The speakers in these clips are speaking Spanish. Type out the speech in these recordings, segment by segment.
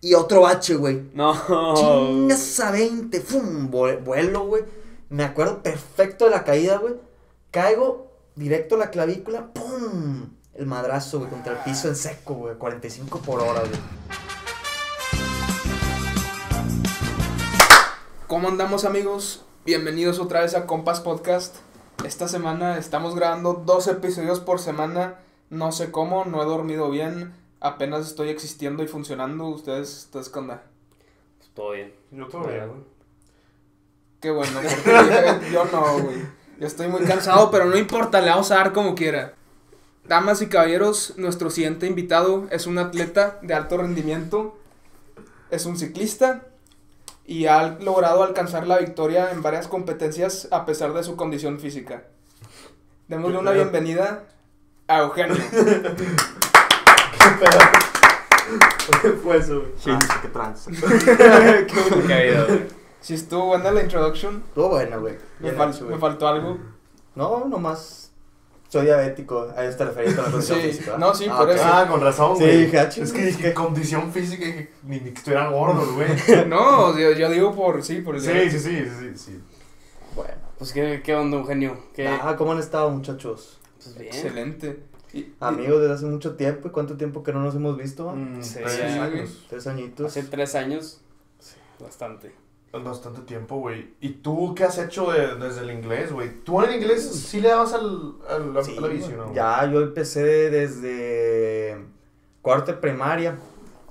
y otro bache, güey. No. Chingas a 20, ¡fum! Vue- Vuelo, güey. Me acuerdo perfecto de la caída, güey. Caigo directo a la clavícula, ¡pum! El madrazo, güey, contra el piso en seco, güey. 45 por hora, güey. ¿Cómo andamos amigos? Bienvenidos otra vez a Compas Podcast. Esta semana estamos grabando dos episodios por semana. No sé cómo, no he dormido bien. Apenas estoy existiendo y funcionando. ¿Ustedes, ustedes qué onda? Todo bien. Yo todo bien. Qué bueno, porque yo no, güey. Yo estoy muy cansado, pero no importa, le vamos a dar como quiera. Damas y caballeros, nuestro siguiente invitado es un atleta de alto rendimiento. Es un ciclista y ha logrado alcanzar la victoria en varias competencias a pesar de su condición física. Démosle una bienvenida a Eugenio. ¿Qué fue eso, güey? Sí. qué trans. Qué habido, güey. Si estuvo buena la introduction, Estuvo bueno, güey. me, fal- hecho, me faltó algo. No, nomás. Soy diabético. A eso te referís con la condición Sí, física. no, sí, Ah, por ok. eso. Ah, con razón, Sí, güey. dije, ah, es que es dije que- condición física, dije, ni, ni que estuviera gordo, güey. No, yo, yo digo por sí, por el Sí, sí, sí, sí, sí. Bueno. Pues, ¿qué, qué onda, Eugenio? ¿Qué? Ah, ¿cómo han estado, muchachos? Pues bien. Excelente. Y- Amigos desde hace mucho tiempo. ¿Y cuánto tiempo que no nos hemos visto? Mm, Sí, tres años. Tres añitos. Hace tres años. Bastante. Bastante tiempo, güey. ¿Y tú qué has hecho de- desde el inglés, güey? ¿Tú en el inglés sí le dabas al, al, Sí, a la bici, no? Ya, yo empecé desde cuarto de primaria,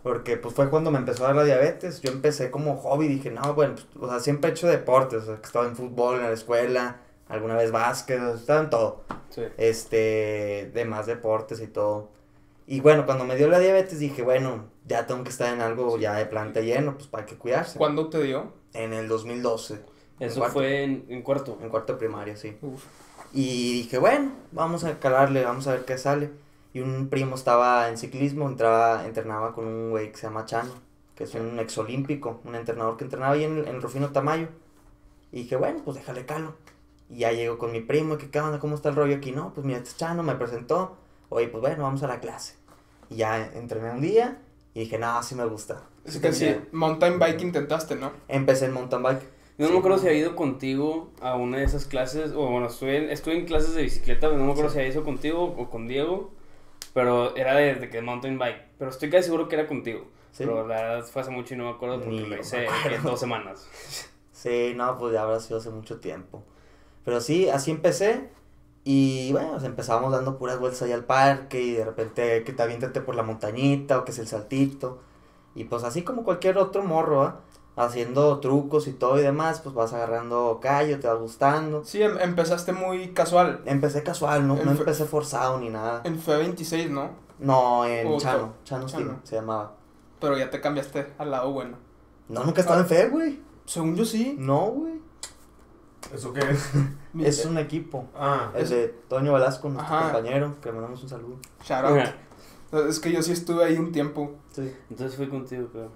porque pues fue cuando me empezó a dar la diabetes. Yo empecé como hobby, dije, no, bueno, pues, o sea, siempre he hecho deportes, o sea, que estaba en fútbol, en la escuela, alguna vez básquet, estaba en todo, Sí. este, demás deportes y todo. Y bueno, cuando me dio la diabetes dije, bueno, ya tengo que estar en algo ya de planta lleno, pues para que cuidarse. ¿Cuándo te dio? En el 2012, Eso cuarto. fue en, en cuarto. en cuarto de primaria, sí. Uf. Y dije, bueno, vamos a calarle, vamos a ver qué sale. Y un primo estaba en ciclismo, entraba, entrenaba con un güey que se llama Chano, que es un exolímpico, un entrenador que entrenaba ahí en, en Rufino Tamayo. Y dije, bueno, pues déjale calo. Y ya llego con mi primo, y que qué onda, cómo está el rollo aquí. No, pues mira, este es Chano me presentó. Oye, pues bueno, vamos a la clase. Y ya entrené un día y dije, no, sí me gusta. Es que sí, mountain bike intentaste, ¿no? Empecé en mountain bike. Yo no Sí. me acuerdo si había ido contigo a una de esas clases, o bueno, estuve en, estuve en clases de bicicleta, pero no me acuerdo si había ido contigo o con Diego, pero era de, de que mountain bike, pero estoy casi seguro que era contigo. Sí. Pero la verdad fue hace mucho y no me acuerdo porque Ni lo hice acuerdo. dos semanas. Sí, no, pues ya habrá sido hace mucho tiempo. Pero sí, así empecé. Y bueno, pues empezamos dando puras vueltas ahí al parque y de repente que te aviéntate por la montañita o que es el saltito. Y pues así como cualquier otro morro, ¿ah? Haciendo trucos y todo y demás, pues vas agarrando callo, te va gustando. Sí, em- empezaste muy casual. Empecé casual, no, no En fe- empecé forzado ni nada. En FE26, ¿no? No, en Chano, Chano Steam Chano. se llamaba. Pero ya te cambiaste al lado bueno. No, nunca estaba en fe, güey. Según yo sí. No, güey. ¿Eso qué es? Es un equipo. Ah, Es de Toño Velasco, nuestro Ajá. compañero, que le mandamos un saludo. Shout out. Es que yo sí estuve ahí un tiempo. Sí. Entonces fui contigo, creo.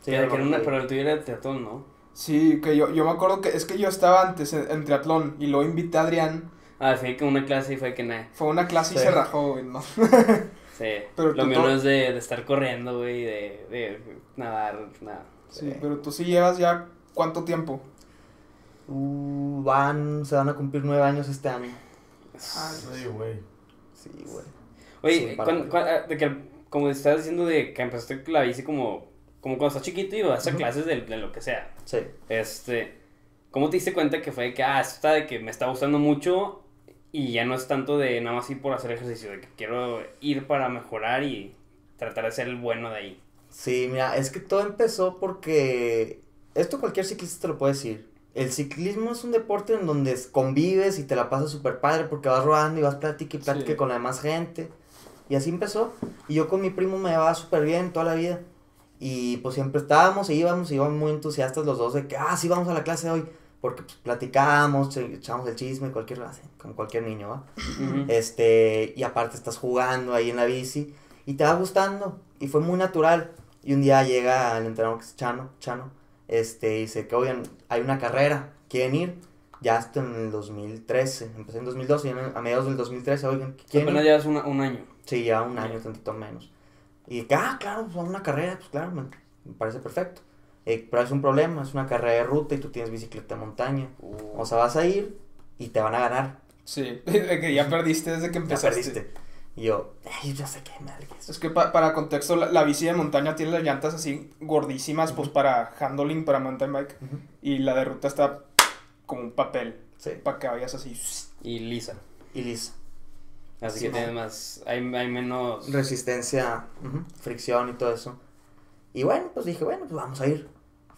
Sí, Que- que una- pero el tuyo era de teatón, ¿no? Sí, que yo, yo me acuerdo que es que yo estaba antes en, en triatlón y luego invité a Adrián. Ah, fui que una clase y fue que nada. Fue una clase y Sí. se rajó, güey, ¿no? Sí, Pero lo mío no es de, de estar corriendo, güey, de, de nadar, nada. Sí, pero tú sí llevas ya cuánto tiempo. Uh, van, se van a cumplir nueve años este año. Sí, güey. Sí, güey. Oye, Sí, cuan- para- cuan- ah, de que, como estabas diciendo de que empezaste la bici como, como cuando estás chiquito y vas a Ujú. clases de, de lo que sea. Sí. Este, ¿cómo te diste cuenta que fue de que, ah, esto está de que me está gustando mucho y ya no es tanto de nada más ir por hacer ejercicio, de que quiero ir para mejorar y tratar de ser el bueno de ahí? Sí, mira, es que todo empezó porque esto cualquier ciclista te lo puede decir. El ciclismo es un deporte en donde convives y te la pasas súper padre porque vas rodando y vas plática y plática Sí. con la demás gente. Y así empezó. Y yo con mi primo me llevaba súper bien toda la vida. Y pues siempre estábamos e íbamos, y íbamos muy entusiastas los dos de que, ah, sí, vamos a la clase hoy. Porque pues platicábamos, che- echábamos el chisme, cualquier, así, como cualquier niño, ¿va? Este, y aparte estás jugando ahí en la bici y te va gustando. Y fue muy natural. Y un día llega el entrenador que es Chano, Chano, este, y dice que, oigan, hay una carrera, ¿quieren ir? Ya esto en el 2013, empecé en 2012 y en- a mediados del 2013, oigan, ¿quieren Apenas llevas una- un año. Sí, ya un año, tantito menos. Y que, ah, claro, pues una carrera, pues claro, me, me parece perfecto. Eh, pero es un problema, es una carrera de ruta y tú tienes bicicleta de montaña. Uh, O sea, vas a ir y te van a ganar. Sí, que ya perdiste desde que Ya empezaste. perdiste. Y yo, ay, ya sé qué madres. Es que pa- para contexto, la, la bici de montaña tiene las llantas así gordísimas, pues para handling, para mountain bike. Ujú. Y la de ruta está como un papel, Sí, para que vayas así. y lisa. y listo. Así Sí, que no. tienes más. Hay, hay menos. Resistencia, ujú, fricción y todo eso. Y bueno, pues dije, bueno, pues vamos a ir.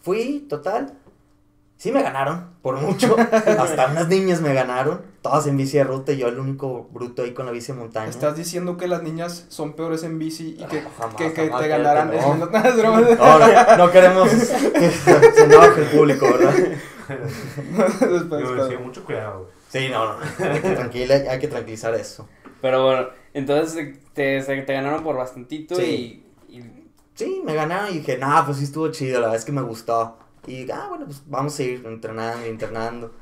Fui, total. Sí me ganaron, por mucho. Hasta unas niñas me ganaron. Todas en bici de ruta y yo el único bruto ahí con la bici de montaña. Estás diciendo que las niñas son peores en bici y que, Ah, jamás, que, que jamás, te ganaran. no. No. No, no, no queremos que se enoje el público, ¿verdad? Después, Yo decía, mucho cuidado, güey. Sí, no, no. Hay que, tranquila, hay que tranquilizar eso. Pero bueno, entonces te, te, te ganaron por bastantito Sí. y, y Sí, me ganaron y dije, nah, pues sí estuvo chido, la verdad es que me gustó. Y, ah, bueno, pues vamos a ir entrenando, internando.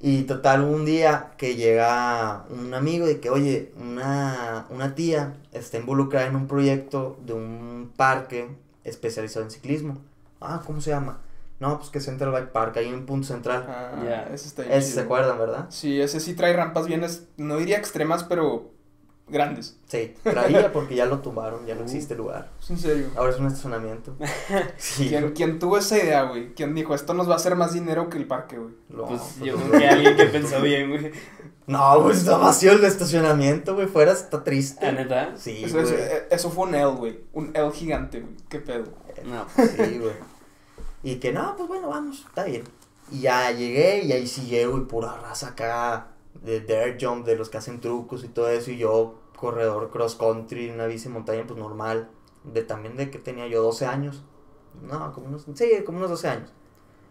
Y total, un día que llega un amigo y que, oye, una, una tía está involucrada en un proyecto de un parque especializado en ciclismo. Ah, ¿cómo se llama? No, pues que Central Bike Park, ahí en Punto Central. Ah, Ya. ese está Ese se chido. acuerdan, ¿verdad? Sí, ese sí trae rampas bien, es- no diría extremas, pero grandes. Sí, traía porque ya lo tumbaron, ya no existe el lugar. Es en serio. Ahora es un estacionamiento. Sí. ¿Quién, quién tuvo esa idea, güey? ¿Quién dijo, esto nos va a hacer más dinero que el parque, güey? No, pues pues, yo creo que alguien que pensó bien, güey. No, pues está vacío el estacionamiento, güey. Fuera está triste. ¿A neta? Sí, Eso, güey. eso- eh, eso fue un L, güey. Un L gigante, güey. ¿Qué pedo? No. Sí, güey. Y que no, pues bueno, vamos, está bien. Y ya llegué y ahí sí llego y pura raza acá de dirt jump, de los que hacen trucos y todo eso. Y yo, corredor cross country, una bici montaña, pues normal. De también de que tenía yo 12 años. No, como unos, sí, como unos 12 años.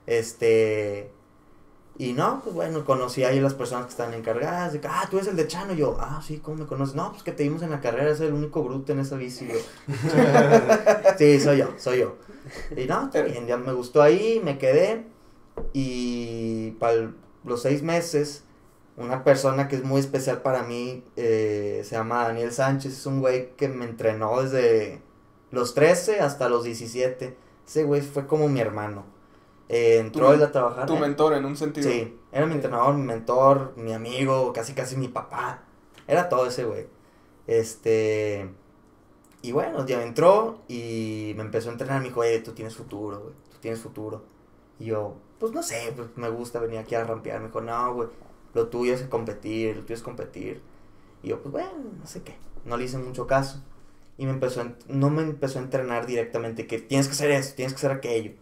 Este. Y no, pues bueno, conocí ahí a las personas que estaban encargadas. De que, ah, tú eres el de Chano. Y yo, ah, sí, ¿cómo me conoces? No, pues que te vimos en la carrera, eres el único bruto en esa bici. Yo, sí, soy yo, soy yo. Y no, está bien, ya me gustó ahí, me quedé. Y para los seis meses, una persona que es muy especial para mí, eh, se llama Daniel Sánchez, es un güey que me entrenó desde los 13 hasta los 17. Ese güey fue como mi hermano. Eh, entró él a trabajar. Tu ¿eh? mentor, en un sentido. Sí, era mi entrenador, mi mentor, mi amigo, casi casi mi papá. Era todo ese güey. Este. Y bueno, ya entró y me empezó a entrenar. Me dijo, eh, tú tienes futuro, güey. Tú tienes futuro. Y yo, pues no sé, pues me gusta venir aquí a rampear. Me dijo, no, güey. Lo tuyo es competir, lo tuyo es competir. Y yo, pues bueno, no sé qué. No le hice mucho caso. Y me empezó a no me empezó a entrenar directamente que tienes que hacer esto, tienes que hacer aquello.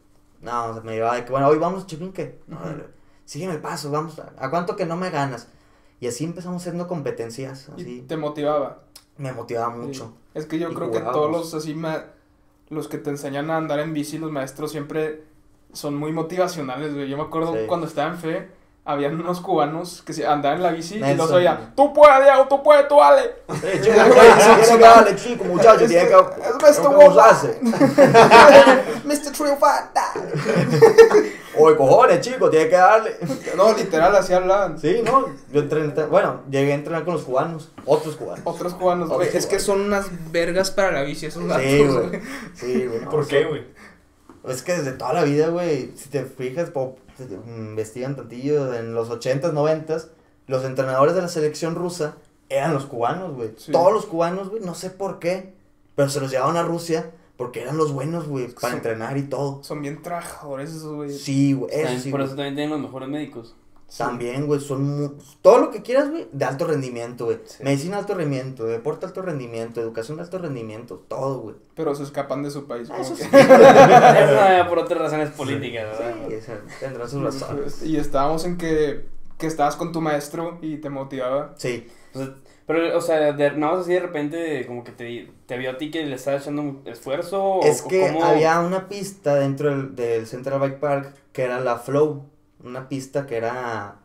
No, o sea, me llevaba de que, bueno, hoy vamos, chipinque. No, sígueme el paso, vamos. ¿A, a cuánto que no me ganas? Y así empezamos haciendo competencias. Y te motivaba. Me motivaba mucho. Sí. Es que yo Y creo que todos los así ma- los que te enseñan a andar en bici, los maestros siempre son muy motivacionales, güey. Yo me acuerdo Sí. cuando estaba en fe, habían unos cubanos que se andaban en la bici y los Nelson. oía, tú puedes, Diego, tú puedes, tú vale. Eh, chico, chico, muchacho, tiene que... Es Mr. Triunfante. Oye, cojones, chico, tiene que darle. No, literal, así hablaban. Sí, no, yo entrené, bueno, llegué a entrenar con los cubanos, otros cubanos. Otros cubanos, güey. Es que son unas vergas para la bici, esos gatos, Sí, güey. Sí, güey. no, ¿Por qué, güey? Es que desde toda la vida, güey, si te fijas, po- si te investigan tantillo, en los 80s, 90s, los entrenadores de la selección rusa eran los cubanos, güey. Sí. Todos los cubanos, güey, no sé por qué, pero se los llevaban a Rusia porque eran los buenos, güey, para entrenar y todo. Son bien trabajadores esos, güey. Sí, güey, eso También- sí, por eso también tienen los mejores médicos. También, güey, son todo lo que quieras, güey, de alto rendimiento, güey. Sí. Medicina de alto rendimiento, deporte de alto rendimiento, educación de alto rendimiento, todo, güey. Pero se escapan de su país. Ah, eso que- sí. Eso ya por otras razones políticas, ¿verdad? Sí, tendrán sus razones. Y estábamos en que, que estabas con tu maestro y te motivaba. Sí, O sea, pero, o sea, de, nada más así de repente, como que te, te vio a ti que le estaba echando un esfuerzo. Es o que cómo- había una pista dentro del, del Central Bike Park que era la Flow, una pista que era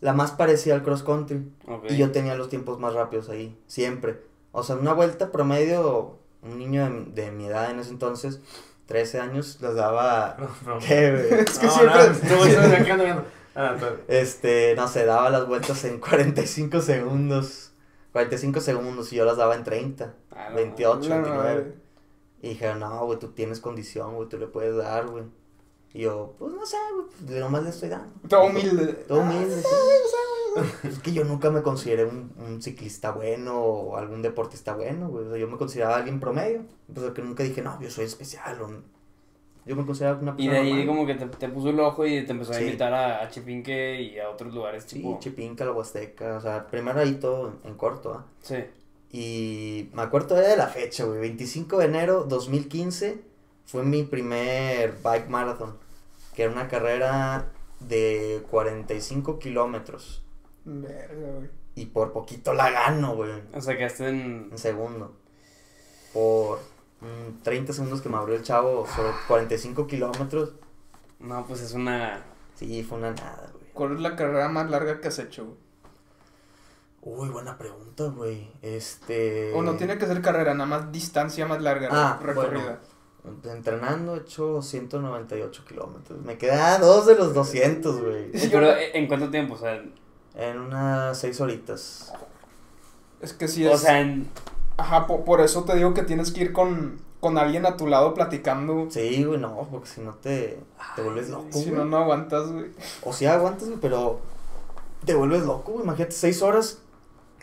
la más parecida al cross country. Ok. Y yo tenía los tiempos más rápidos ahí, siempre. O sea, una vuelta promedio, un niño de, de mi edad en ese entonces, 13 años, las daba... No, no. ¿Qué? Es que No, siempre. viendo. Ah. Este, no sé, daba las vueltas en 45 segundos. 45 segundos y yo las daba en 30. Ah, no, 28, La 29. madre. Y dijeron, no, güey, tú tienes condición, güey, tú le puedes dar, güey. Y yo, pues no sé, güey, pues nomás le estoy dando. Todo humilde. Todo humilde, sí. Es que yo nunca me consideré un, un ciclista bueno o algún deportista bueno, güey. O sea, yo me consideraba alguien promedio. Pues que nunca dije, no, yo soy especial. O... Yo me consideraba una Y persona de ahí normal. como que te, te puso el ojo y te empezó a Sí. invitar a, a Chipinque y a otros lugares Sí, tipo... Chipinca, la Huasteca. O sea, primero ahí todo en, corto, ¿ah? Sí. Y me acuerdo todavía de la fecha, güey. 25 de enero 2015 fue mi primer bike marathon. Que era una carrera de 45 kilómetros. Verga, güey. Y por poquito la gano, güey. O sea, quedaste en... En segundo. Por mm, 30 segundos que me abrió el chavo sobre 45 kilómetros. No, pues es una... Sí, fue una nada, güey. ¿Cuál es la carrera más larga que has hecho, güey? Uy, buena pregunta, güey. Este. O no tiene que ser carrera, nada más distancia más larga, Ah, recorrida. Entrenando he hecho 198 kilómetros. Me queda dos de los 200, güey. Pero ¿en cuánto tiempo? O sea, En unas 6 horitas. Es que sí es. o sea en... Ajá, po- por, eso te digo que tienes que ir con, con alguien a tu lado platicando. Sí, güey, no, porque si no te, te vuelves loco, Si güey. no, no aguantas, güey. O sea, aguantas, güey, pero te vuelves loco, güey. Imagínate 6 horas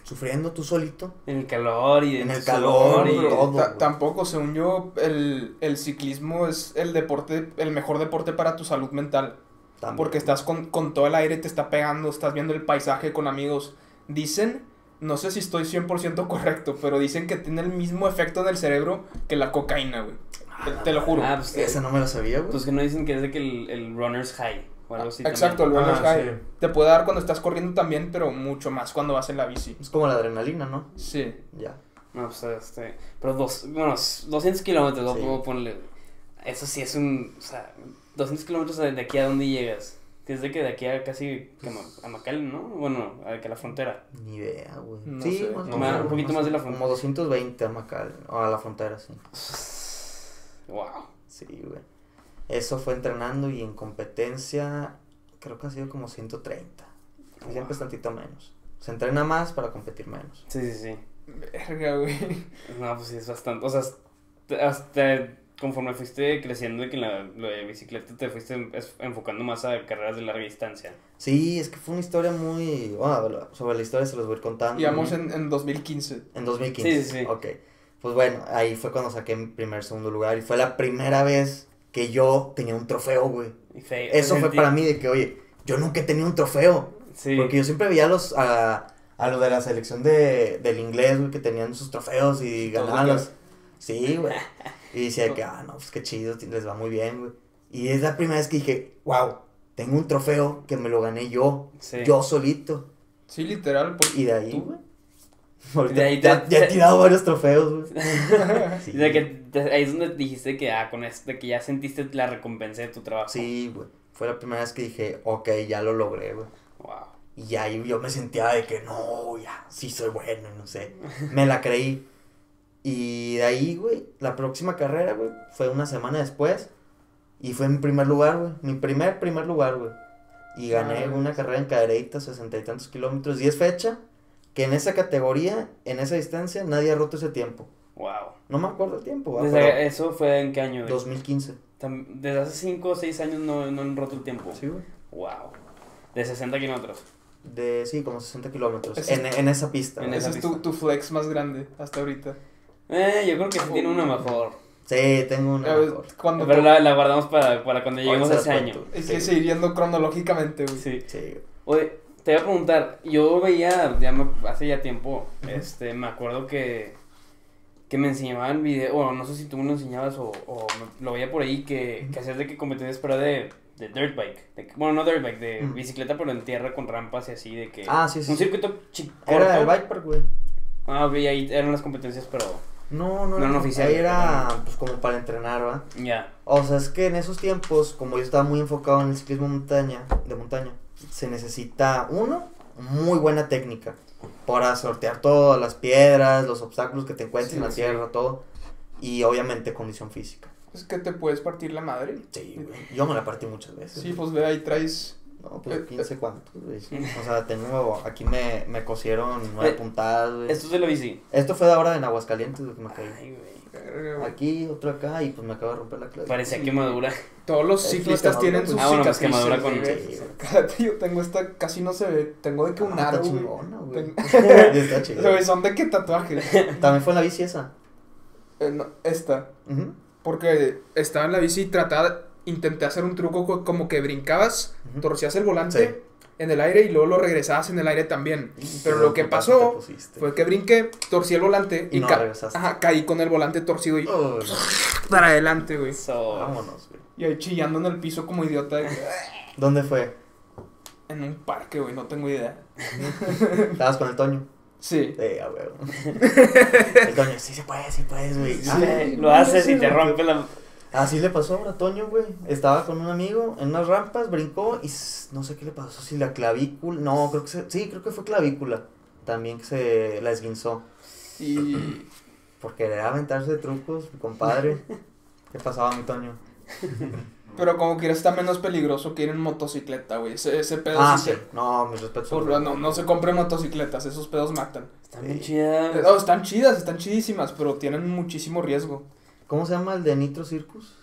sufriendo tú solito. En el calor y En el calor, y... todo, tampoco, según yo, el, el ciclismo es el deporte, el mejor deporte para tu salud mental. También. Porque estás con, con todo el aire, te está pegando, estás viendo el paisaje con amigos. Dicen, no sé si estoy 100% correcto, pero dicen que tiene el mismo efecto en el cerebro que la cocaína, güey. Te, te lo juro. Ah, pues, Esa no me la sabía, güey. Pues que no dicen que es de que el, el runner's high o algo así. Exacto, el también. Ah, high. sí. Te puede dar cuando estás corriendo también, pero mucho más cuando vas en la bici. Es como la adrenalina, ¿no? Sí. Ya. No, pues este. Pero dos, bueno, 200 kilómetros, ¿no? Sí. Puedo ponerle. Eso sí es un. O sea, 200 kilómetros de aquí a dónde llegas. Que es de que de aquí a casi a McAllen, ¿no? Bueno, a que la frontera. Ni idea, güey. No sí, sé. más o No, menos, un poquito más de la Como frontera. 220 a Macal, o a la frontera, sí. Wow. Sí, güey. Eso fue entrenando y en competencia creo que ha sido como 130. Siempre es tantito menos. Se entrena más para competir menos. Sí, sí, sí. Verga, güey. No, pues sí, es bastante. O sea, hasta- conforme fuiste creciendo y que en la, lo de bicicleta te fuiste enfocando más a carreras de larga distancia. Sí, es que fue una historia muy... Bueno, sobre la historia se los voy a ir contando. Íbamos en, en 2015. En 2015. Sí, sí, sí. Ok. Pues bueno, ahí fue cuando saqué mi primer, segundo lugar. Y fue la primera vez que yo tenía un trofeo, güey. Eso fue para mí de que, oye, yo nunca he tenido un trofeo. Sí. Porque yo siempre veía a los, a, a los de la selección de, del inglés, güey, que tenían sus trofeos y ganaban los... Sí, güey. Y decía que, ah, no, pues qué chido, les va muy bien, güey. Y es la primera vez que dije, wow, tengo un trofeo que me lo gané yo, Sí. yo solito. Sí, literal. Porque Y de ahí, tú- güey. ahorita De ahí ya, te- ya he tirado varios trofeos, güey. Sí, que te- ahí es donde dijiste que, ah, con esto, de que ya sentiste la recompensa de tu trabajo. Sí, güey. Fue la primera vez que dije, ok, ya lo logré, güey. Wow. Y ahí yo me sentía de que no, ya, sí soy bueno, y no sé. Me la creí. Y de ahí, güey, la próxima carrera, güey, fue una semana después. Y fue mi primer lugar, güey. Mi primer, primer lugar, güey. Y gané Ah, una carrera en cadereita, sesenta y tantos kilómetros. Es fecha que en esa categoría, en esa distancia, nadie ha roto ese tiempo. Wow. No me acuerdo el tiempo, güey. Desde, ¿Eso fue en qué año? güey? 2015. Tam- Desde hace 5 o 6 años no, no han roto el tiempo. Sí, güey. Wow. De 60 kilómetros. De, sí, como 60 kilómetros. En, en esa pista. En. Ese esa es tu, pista. tu flex más grande hasta ahorita. Eh, yo creo que sí tiene una mejor. Sí, tengo una mejor. Cuando Pero la, la guardamos para, para cuando lleguemos a ese año. cuento. Hay Sí. que seguir yendo cronológicamente, güey. Sí. Sí, Oye, te voy a preguntar, yo veía, ya me- hace ya tiempo, este, me acuerdo que, que me enseñaban video, bueno, no sé si tú me lo enseñabas o, o me- lo veía por ahí, que, que hacías de que competencias, pero de, de dirt bike, de bueno, no dirt bike, de bicicleta, pero en tierra con rampas y así, de que... Ah, sí, sí, Un circuito chico. Era el bike park, güey. Ah, ok, ahí eran las competencias, pero No, no, No, no oficial, Ahí era pues como para entrenar, ¿va? ya. O sea, es que en esos tiempos, como yo estaba muy enfocado en el ciclismo montaña, de montaña, se necesita, uno, muy buena técnica para sortear todas las piedras, los obstáculos que te encuentres Sí, en la sí. tierra, todo. Y obviamente condición física. Es que te puedes partir la madre. Sí, güey. Yo me la partí muchas veces. Sí, pues ve ahí traes. No, pues Eh, 15 cuántos, güey. O sea, tengo, aquí me, me cosieron nueve Eh, puntadas, güey. Esto es de la bici. Esto fue de ahora en Aguascalientes, güey, que me caí. Ay, güey. Aquí, otro acá, y pues me acaba de romper la clase. Parecía quemadura. Todos los ciclistas tienen sus Ah, bueno, pues quemadura con- yo tengo esta, casi no se ve. Tengo de que un Ah, aro, está güey. está son de qué tatuajes. También fue en la bici esa. Eh, no, esta. Porque estaba en la bici y trataba, intenté hacer un truco co- como que brincabas, torcías el volante Sí. En el aire y luego lo regresabas en el aire también. Pero lo que pasó. Fue que brinqué, torcí el volante Y y, no ca- regresaste. ajá, caí con el volante torcido y para adelante, güey. So, vámonos, güey. Y ahí chillando en el piso como idiota de ¿Dónde fue? en un parque, güey, no tengo idea. ¿Estabas con el Toño? Sí. Sí, a huevo. El Toño, sí se puede, sí puedes, güey. sí, Ah, lo haces y te rompe la. Así le pasó a Toño, güey. Estaba con un amigo en unas rampas, brincó y no sé qué le pasó, si la clavícula, no, creo que se, sí, creo que fue clavícula. También que se la esguinzó. Y Por querer aventarse trucos, mi compadre. ¿Qué pasaba, mi Toño? pero como que está menos peligroso que ir en motocicleta, güey. Ese, ese pedo Ah, sí sí. No, mis respetos. por- no, no se compren motocicletas, esos pedos matan. Está bien Sí. chida. Eh, No, están chidas, están chidísimas, pero tienen muchísimo riesgo. ¿Cómo se llama el de Nitro Circus?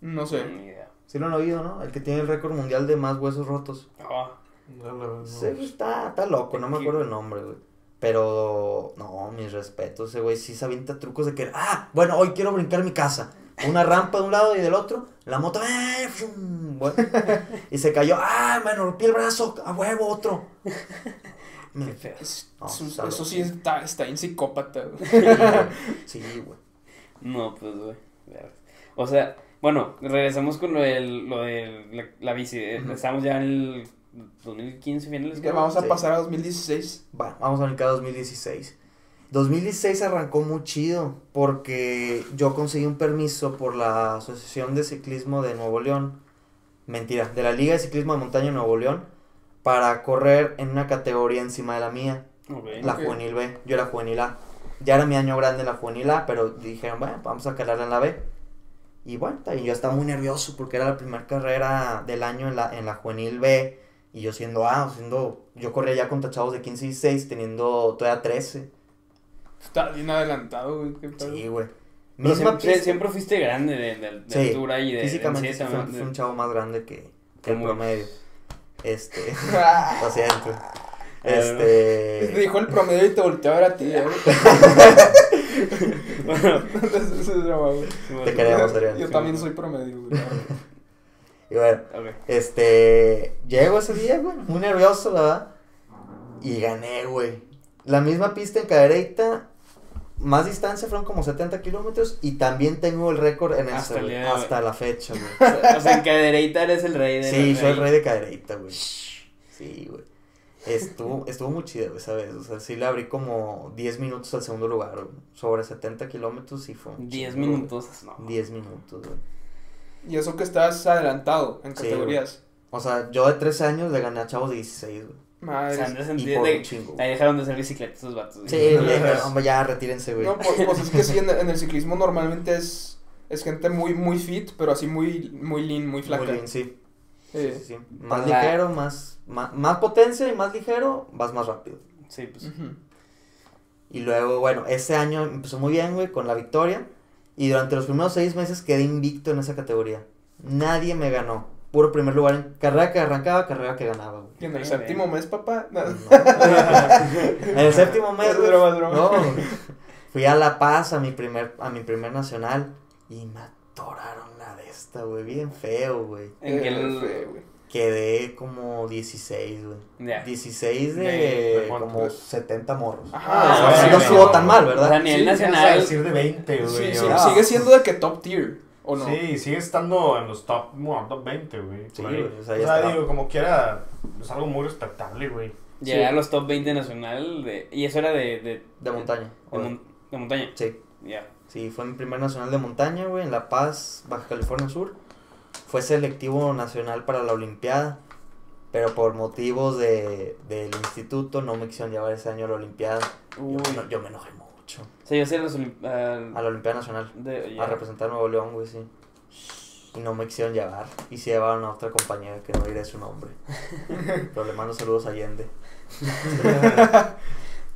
No sé. Ni idea. Sí lo han oído, ¿no? El que tiene el récord mundial de más huesos rotos. Ah, No, la verdad, no. Sí, está, está loco, no me acuerdo el nombre, güey. Pero, no, mis respetos, ese güey sí se avienta trucos de que, ah, bueno, hoy quiero brincar mi casa. Una rampa de un lado y del otro, la moto, ¡eh! fum, bueno, y se cayó, ah, me rompí el brazo, a huevo, otro. Qué feo. Es- No, eso, sí está, está en psicópata, güey. Sí, güey. No, pues, güey. O sea, bueno, regresamos con lo del, lo de la, la bici. eh. Estamos ya en el 2015 finales. Es que vamos a Sí. pasar a 2016. Va, vamos a brincar a 2016. 2016 arrancó muy chido porque yo conseguí un permiso por la Asociación de Ciclismo de Nuevo León, mentira, de la Liga de Ciclismo de Montaña de Nuevo León, para correr en una categoría encima de la mía, la juvenil B. Yo era juvenil A. Ya era mi año grande en la juvenil A, pero dijeron, bueno, vamos a calarla en la B. Y bueno, también yo estaba muy nervioso porque era la primera carrera del año en la, en la juvenil B. Y yo siendo A, siendo, yo corría ya contra chavos de 15 y 16, teniendo todavía 13. Está bien adelantado, güey. qué pedo. Sí, güey. Misma siempre, pista. siempre fuiste grande de, de- de Sí, altura y de Físicamente de- fue de- un chavo más grande que, que el promedio. Este, lo siento. Este. Dijo el promedio y te volteó a ver a ti, ¿eh? Bueno, Ese es drama, güey. Te queremos, Adrián. Yo también soy promedio, güey. Y bueno. Este, llego ese día, güey, muy nervioso, la verdad. Y gané, güey. La misma pista en Cadereyta, más distancia, fueron como 70 kilómetros. Y también tengo el récord en Hasta ese, el día hasta la fecha, güey. O sea, en Cadereyta eres el rey de Sí, soy el rey de Cadereyta, güey. Sí, güey. Estuvo, estuvo muy chido esa vez. O sea, sí le abrí como 10 minutos al segundo lugar, güey. Sobre 70 kilómetros y fue. un 10 chingo, güey. minutos. No. 10 minutos, güey. Y eso que estás adelantado en Sí, categorías. O sea, yo de 13 años le gané a chavos de 16, güey. O Madre. sea, han de Y sentir por de- un chingo. Ahí dejaron de hacer bicicletas esos vatos. güey. Sí, hombre, ya retírense, güey. No, pues, pues es que sí, en, en el ciclismo normalmente es, es gente muy, muy fit, pero así muy, muy lean, muy flaca. Muy bien, sí. Eh, Sí, sí. Más la- ligero, más, más, más potencia y más ligero, vas más rápido. Sí, pues. Y luego, bueno, ese año empezó muy bien, güey, con la victoria. Y durante los primeros seis meses quedé invicto en esa categoría. Nadie me ganó. Puro primer lugar en carrera que arrancaba, carrera que ganaba, güey. Y en el séptimo bien. mes, papá. no. en el séptimo mes, Es güey, broma, es broma. no, fui a La Paz a mi primer, a mi primer nacional y me atoraron la de esta, güey, bien feo, güey. En que el- fue, güey. Quedé como 16, güey. Ya. 16 de, De- como 70 morros. Ajá, Ah, o o sea, sea, no estuvo no. tan mal, O sea, ¿verdad? ni el Sí, Vas a nacional. decir de 20, güey. Sí, o- sí, Ah. sigue siendo de que top tier, ¿o no? Sí, sigue estando en los top, bueno, top 20, güey. Sí, güey, o o sea, sea, ya está. digo, como quiera, es algo muy respetable, güey. Llegué Sí. a los top 20 nacional. De, y eso era de. De, De montaña. de, mon- de montaña. Sí, Ya. Sí, fue mi primer nacional de montaña, güey, en La Paz, Baja California Sur. Fue selectivo nacional para la Olimpiada, pero por motivos de, del instituto no me quisieron llevar ese año a la Olimpiada. Yo, Uy. me- yo me enojé mucho. Sea, yo sé los. olim- al- A la Olimpiada Nacional, de, ya. a representar a Nuevo León, güey, sí. Y no me quisieron llevar. Y se llevaron a otra compañera que no diré su nombre. Pero le mando saludos a Allende.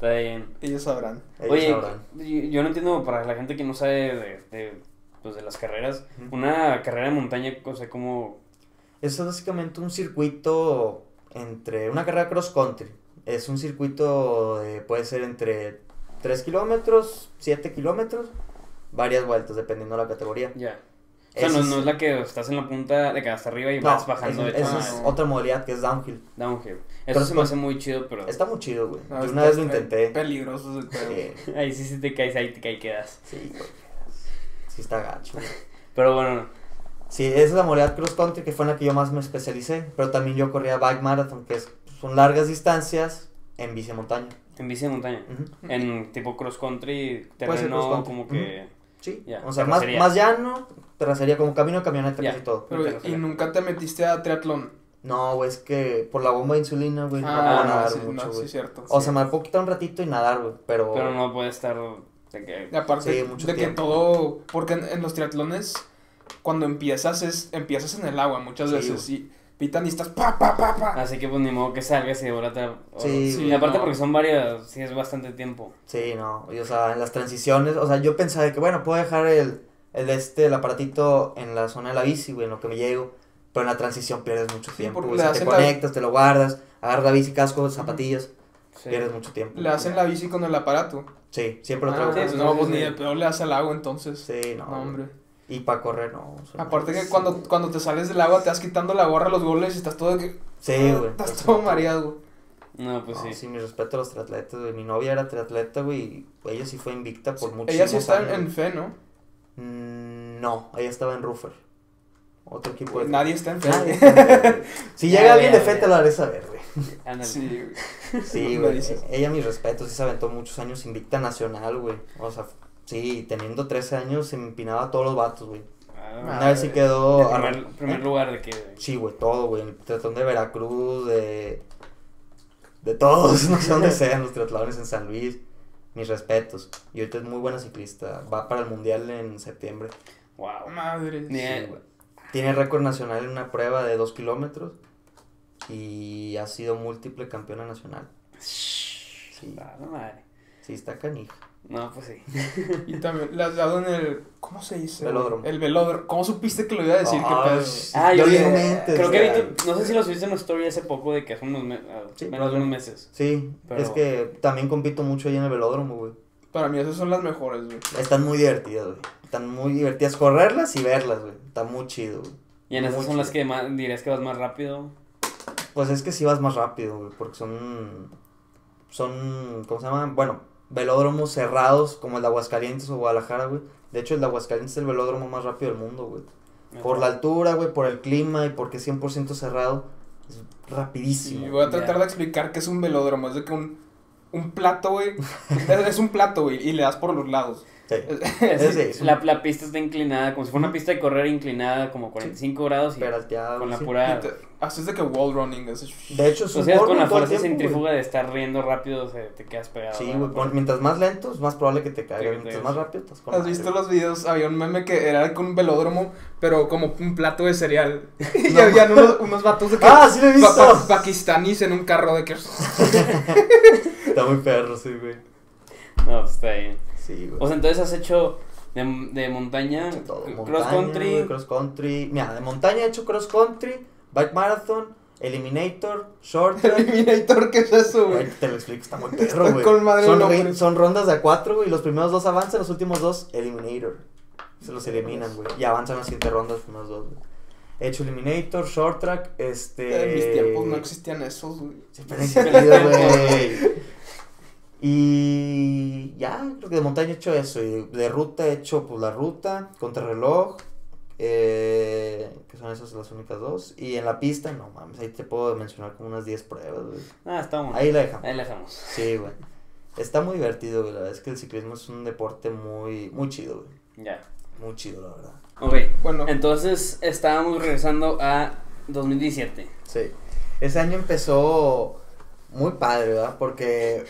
Está bien. Ellos sabrán. Ellos Oye, sabrán. yo, yo no entiendo para la gente que no sabe de, de, pues, de las carreras, una carrera de montaña, o sea, como... Es básicamente un circuito entre una carrera cross country. Es un circuito de, puede ser entre 3 kilómetros, 7 kilómetros, varias vueltas dependiendo de la categoría. Ya. O sea, no, es- no es la que estás en la punta de que hasta arriba y No, vas bajando esa- de esa es otra modalidad que es downhill. Downhill. Pero Eso se me es- hace muy chido, pero... Está muy chido, güey. No, Yo una vez lo intenté. Peligroso ese pedo. Sí, Ahí sí, sí te caes, ahí te caes, quedas. sí, güey. Sí está gacho. güey. Pero bueno, Sí, esa es la modalidad cross country que fue en la que yo más me especialicé. Pero también yo corría bike marathon, que es, son largas distancias en bici de montaña. en bici de montaña. En tipo cross country, terreno cross country. como que... Sí, Ya, o sea, más, más llano, terracería como camino de camioneta, Ya. casi todo. Pero, ¿y nunca te metiste a triatlón? No, güey, es que por la bomba de insulina, güey, no puedo Ah, no, nadar sí, mucho, no, güey. sí, cierto. O sea, me puedo quitar un ratito y nadar, güey, pero... Pero no puede estar... de que- Y aparte Sí, mucho de que todo, porque en, en los triatlones, cuando empiezas, es empiezas en el agua muchas Sí, veces y pitan y estás pa, pa, pa, pa. Así que pues ni modo que salgas y ahora te... Sí, sí, güey. aparte no. porque son varias, sí es bastante tiempo. Sí, no, y, o sea, en las transiciones, o sea, yo pensaba de que, bueno, puedo dejar el, el este, el aparatito en la zona de la bici, güey, en lo que me llego, pero en la transición pierdes mucho Sí, tiempo, o sea, te hacen la- conectas, te lo guardas, agarras la bici, casco, zapatillas, Sí. pierdes mucho tiempo. Le hacen la bici con el aparato. Sí, siempre lo Ah, traigo. sí, pues sí, no, pues sí. ni de peor le das al agua entonces. Sí, no, No, hombre. Y para correr, no. Aparte que sí. cuando, cuando te sales del agua te vas quitando la gorra, los goles y estás todo de que... Sí, ah, güey. Estás pues, todo mareado. No, pues no, sí. sí, mi respeto a los triatletas, güey. Mi novia era triatleta, güey, ella sí fue invicta por mucho Ella sí está en, en fe, ¿no? Mm, no, ella estaba en Roofer. Otro equipo de... Nadie está en fe. Nadie está en fe, güey. Si Ya, llega alguien ya, de fe, te lo haré saber, güey. Sí, güey. Sí, güey. Ella, mis respetos, sí se aventó muchos años invicta nacional, güey. O sea, sí, teniendo 13 años se empinaba a todos los vatos, güey. Ah, Una vez sí quedó... en primer, ¿Eh? lugar de que... Sí, güey, todo, güey. El triatlón de Veracruz, de. De todos, no sé dónde sean los triatlones en San Luis. Mis respetos. Y ahorita es muy buena ciclista. Va para el mundial en septiembre. Wow. Madre. Sí. Tiene récord nacional en una prueba de 2 kilómetros. Y ha sido múltiple campeona nacional. Sí, no madre. sí, está canija. No, pues sí. Y también le has dado en el. ¿Cómo se dice? Velódromo. El velódromo. ¿Cómo supiste que lo iba a decir? ¿Qué Ay, pedo? sí. Ah, yo mentes, creo que vi tu- no sé si lo subiste en una story hace poco de que hace unos, me- ah, Sí, menos de unos meses. Sí, Pero- es que también compito mucho ahí en el velódromo, güey. Para mí esas son las mejores, güey. Están muy divertidas, güey. Están muy divertidas correrlas y verlas, güey. Está muy chido, güey. Y en esas son las que más, dirías que vas más rápido. Pues es que sí vas más rápido, güey, porque son, son, ¿cómo se llama? Bueno, velódromos cerrados como el de Aguascalientes o Guadalajara, güey. De hecho, el de Aguascalientes es el velódromo más rápido del mundo, güey. Por la altura, güey, por el clima y porque es 100% cerrado. Es rapidísimo. Y voy a tratar de explicar qué es un velódromo. Es de que un, un plato, güey. es, es un plato, güey. Y le das por los lados. Sí. Es- es la, la pista está inclinada, como si fuera una pista de correr inclinada, como 45 grados y Peralteado, con la sí. pura... Te- haces de que wall running. Es, De hecho, es O sea, con la fuerza centrífuga de estar riendo rápido, se, te quedas pegado. Sí, güey, mientras más lento es más probable que te te Mientras más rápido estás con ¿Has madre, visto los videos? Había un meme que era con un velódromo, pero como un plato de cereal. y No. habían unos, unos vatos de que. Ah, sí lo he visto. pa- pa- pakistaníes en un carro de que. Está muy perro, sí, güey. No, pues está bien. Sí, güey. O sea, entonces has hecho de, de montaña, hecho todo. cross Montaña, country, güey, cross country. Mira, de montaña he hecho cross country, bike marathon, eliminator, short track. Eliminator, ¿qué es eso, Güey, güey? te lo explico, está muy Está perro, güey. con madre Son, nombre. son rondas de a cuatro, güey. Los primeros dos avanzan, los últimos dos, eliminator. Se los eliminan, güey. Y avanzan las siguientes rondas, los primeros dos, güey. He hecho eliminator, short track, este. En mis tiempos no existían esos, güey. Siempre han existido, güey. Y ya, creo que de montaña he hecho eso. Y de ruta he hecho pues la ruta, contrarreloj, eh, que son esas las únicas dos. Y en la pista, no mames, ahí te puedo mencionar como unas 10 pruebas, güey. Ah, está bueno. Ahí la dejamos. Ahí la dejamos. Sí, güey. Está muy divertido, güey. La verdad es que el ciclismo es un deporte muy, muy chido, güey. Ya. Muy chido, la verdad. Ok. Bueno, Entonces estábamos regresando a 2017. Sí. Ese año empezó muy padre, ¿verdad? Porque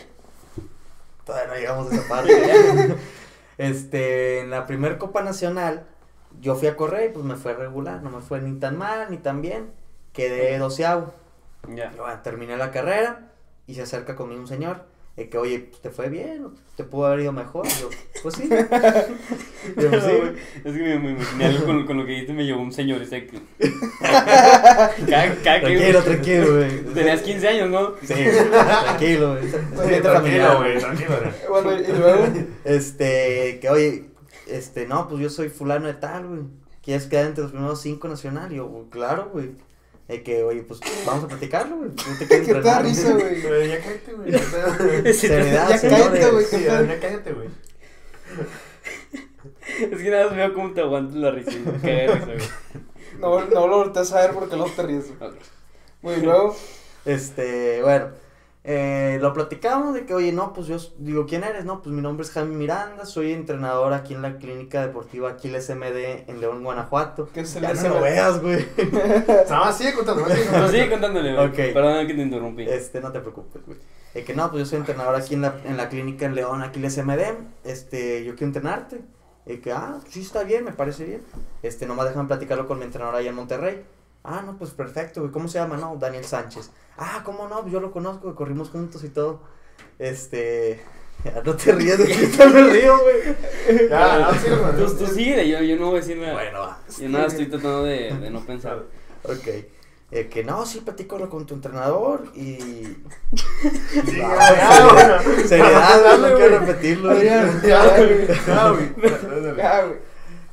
todavía no llegamos a esa parte. este, en la primer Copa Nacional, yo fui a correr y pues me fue regular. No me fue ni tan mal ni tan bien. Quedé doceavo. Ya. Y bueno, terminé la carrera y se acerca conmigo un señor. De que, oye, pues, te fue bien, te pudo haber ido mejor. Yo, pues sí. Yo, pues, sí. Es que me, me imaginé algo con, con lo que dijiste, me llevó un señor ese que... cada, cada que- Tranquilo, tranquilo, güey. Tenías 15 años, ¿no? Sí, tranquilo, güey. Sí, tranquilo, güey, tranquilo, güey. Bueno, y luego, Este, que oye, este, no, pues yo soy fulano de tal, güey. ¿Quieres quedar entre los primeros cinco nacional? Y yo, "Pues, claro, güey. De que, oye, pues vamos a platicarlo, güey. No te quieres ¿qué te da risa, güey? Ya cállate, güey. Seriedad, Ya cállate, güey. Sí, ya, ya cállate, güey. Es que nada más veo cómo te aguantas la risa. de risa, güey. no, no lo volteas a ver porque luego te ríes. Güey, luego, Este, bueno, eh, lo platicamos de que, oye, no, pues yo, digo, ¿quién eres? No, pues mi nombre es Jaime Miranda, soy entrenador aquí en la clínica deportiva Aquiles MD en León, Guanajuato. ¿qué es el Ya no SMD? lo veas, güey. Más sigue Pues contando. sigue contándole, güey. Ok. Perdón que te interrumpí. Este, no te preocupes, güey. De que no, pues yo soy entrenador aquí en la, en la clínica en León, Aquiles MD. Este, yo quiero entrenarte. Y que, ah, sí, está bien, me parece bien. Este, nomás dejan platicarlo con mi entrenador allá en Monterrey. Ah, no, pues perfecto, güey. ¿Cómo se llama? No, Daniel Sánchez. Ah, ¿cómo no? Yo lo conozco, güey, corrimos juntos y todo. Este. ya No te rías de que yo me río, güey. Ya, no, Tú, tú sigue, yo, yo no voy a decir nada. Bueno, va. Yo nada estoy tratando de, de no pensar. Ok. Eh, que no, sí, platícalo con tu entrenador y. Sí, No, ya, ya, seriedad, güey. seriedad, Dale, no güey. quiero repetirlo. güey. Ya, Ya, güey. Ya, güey.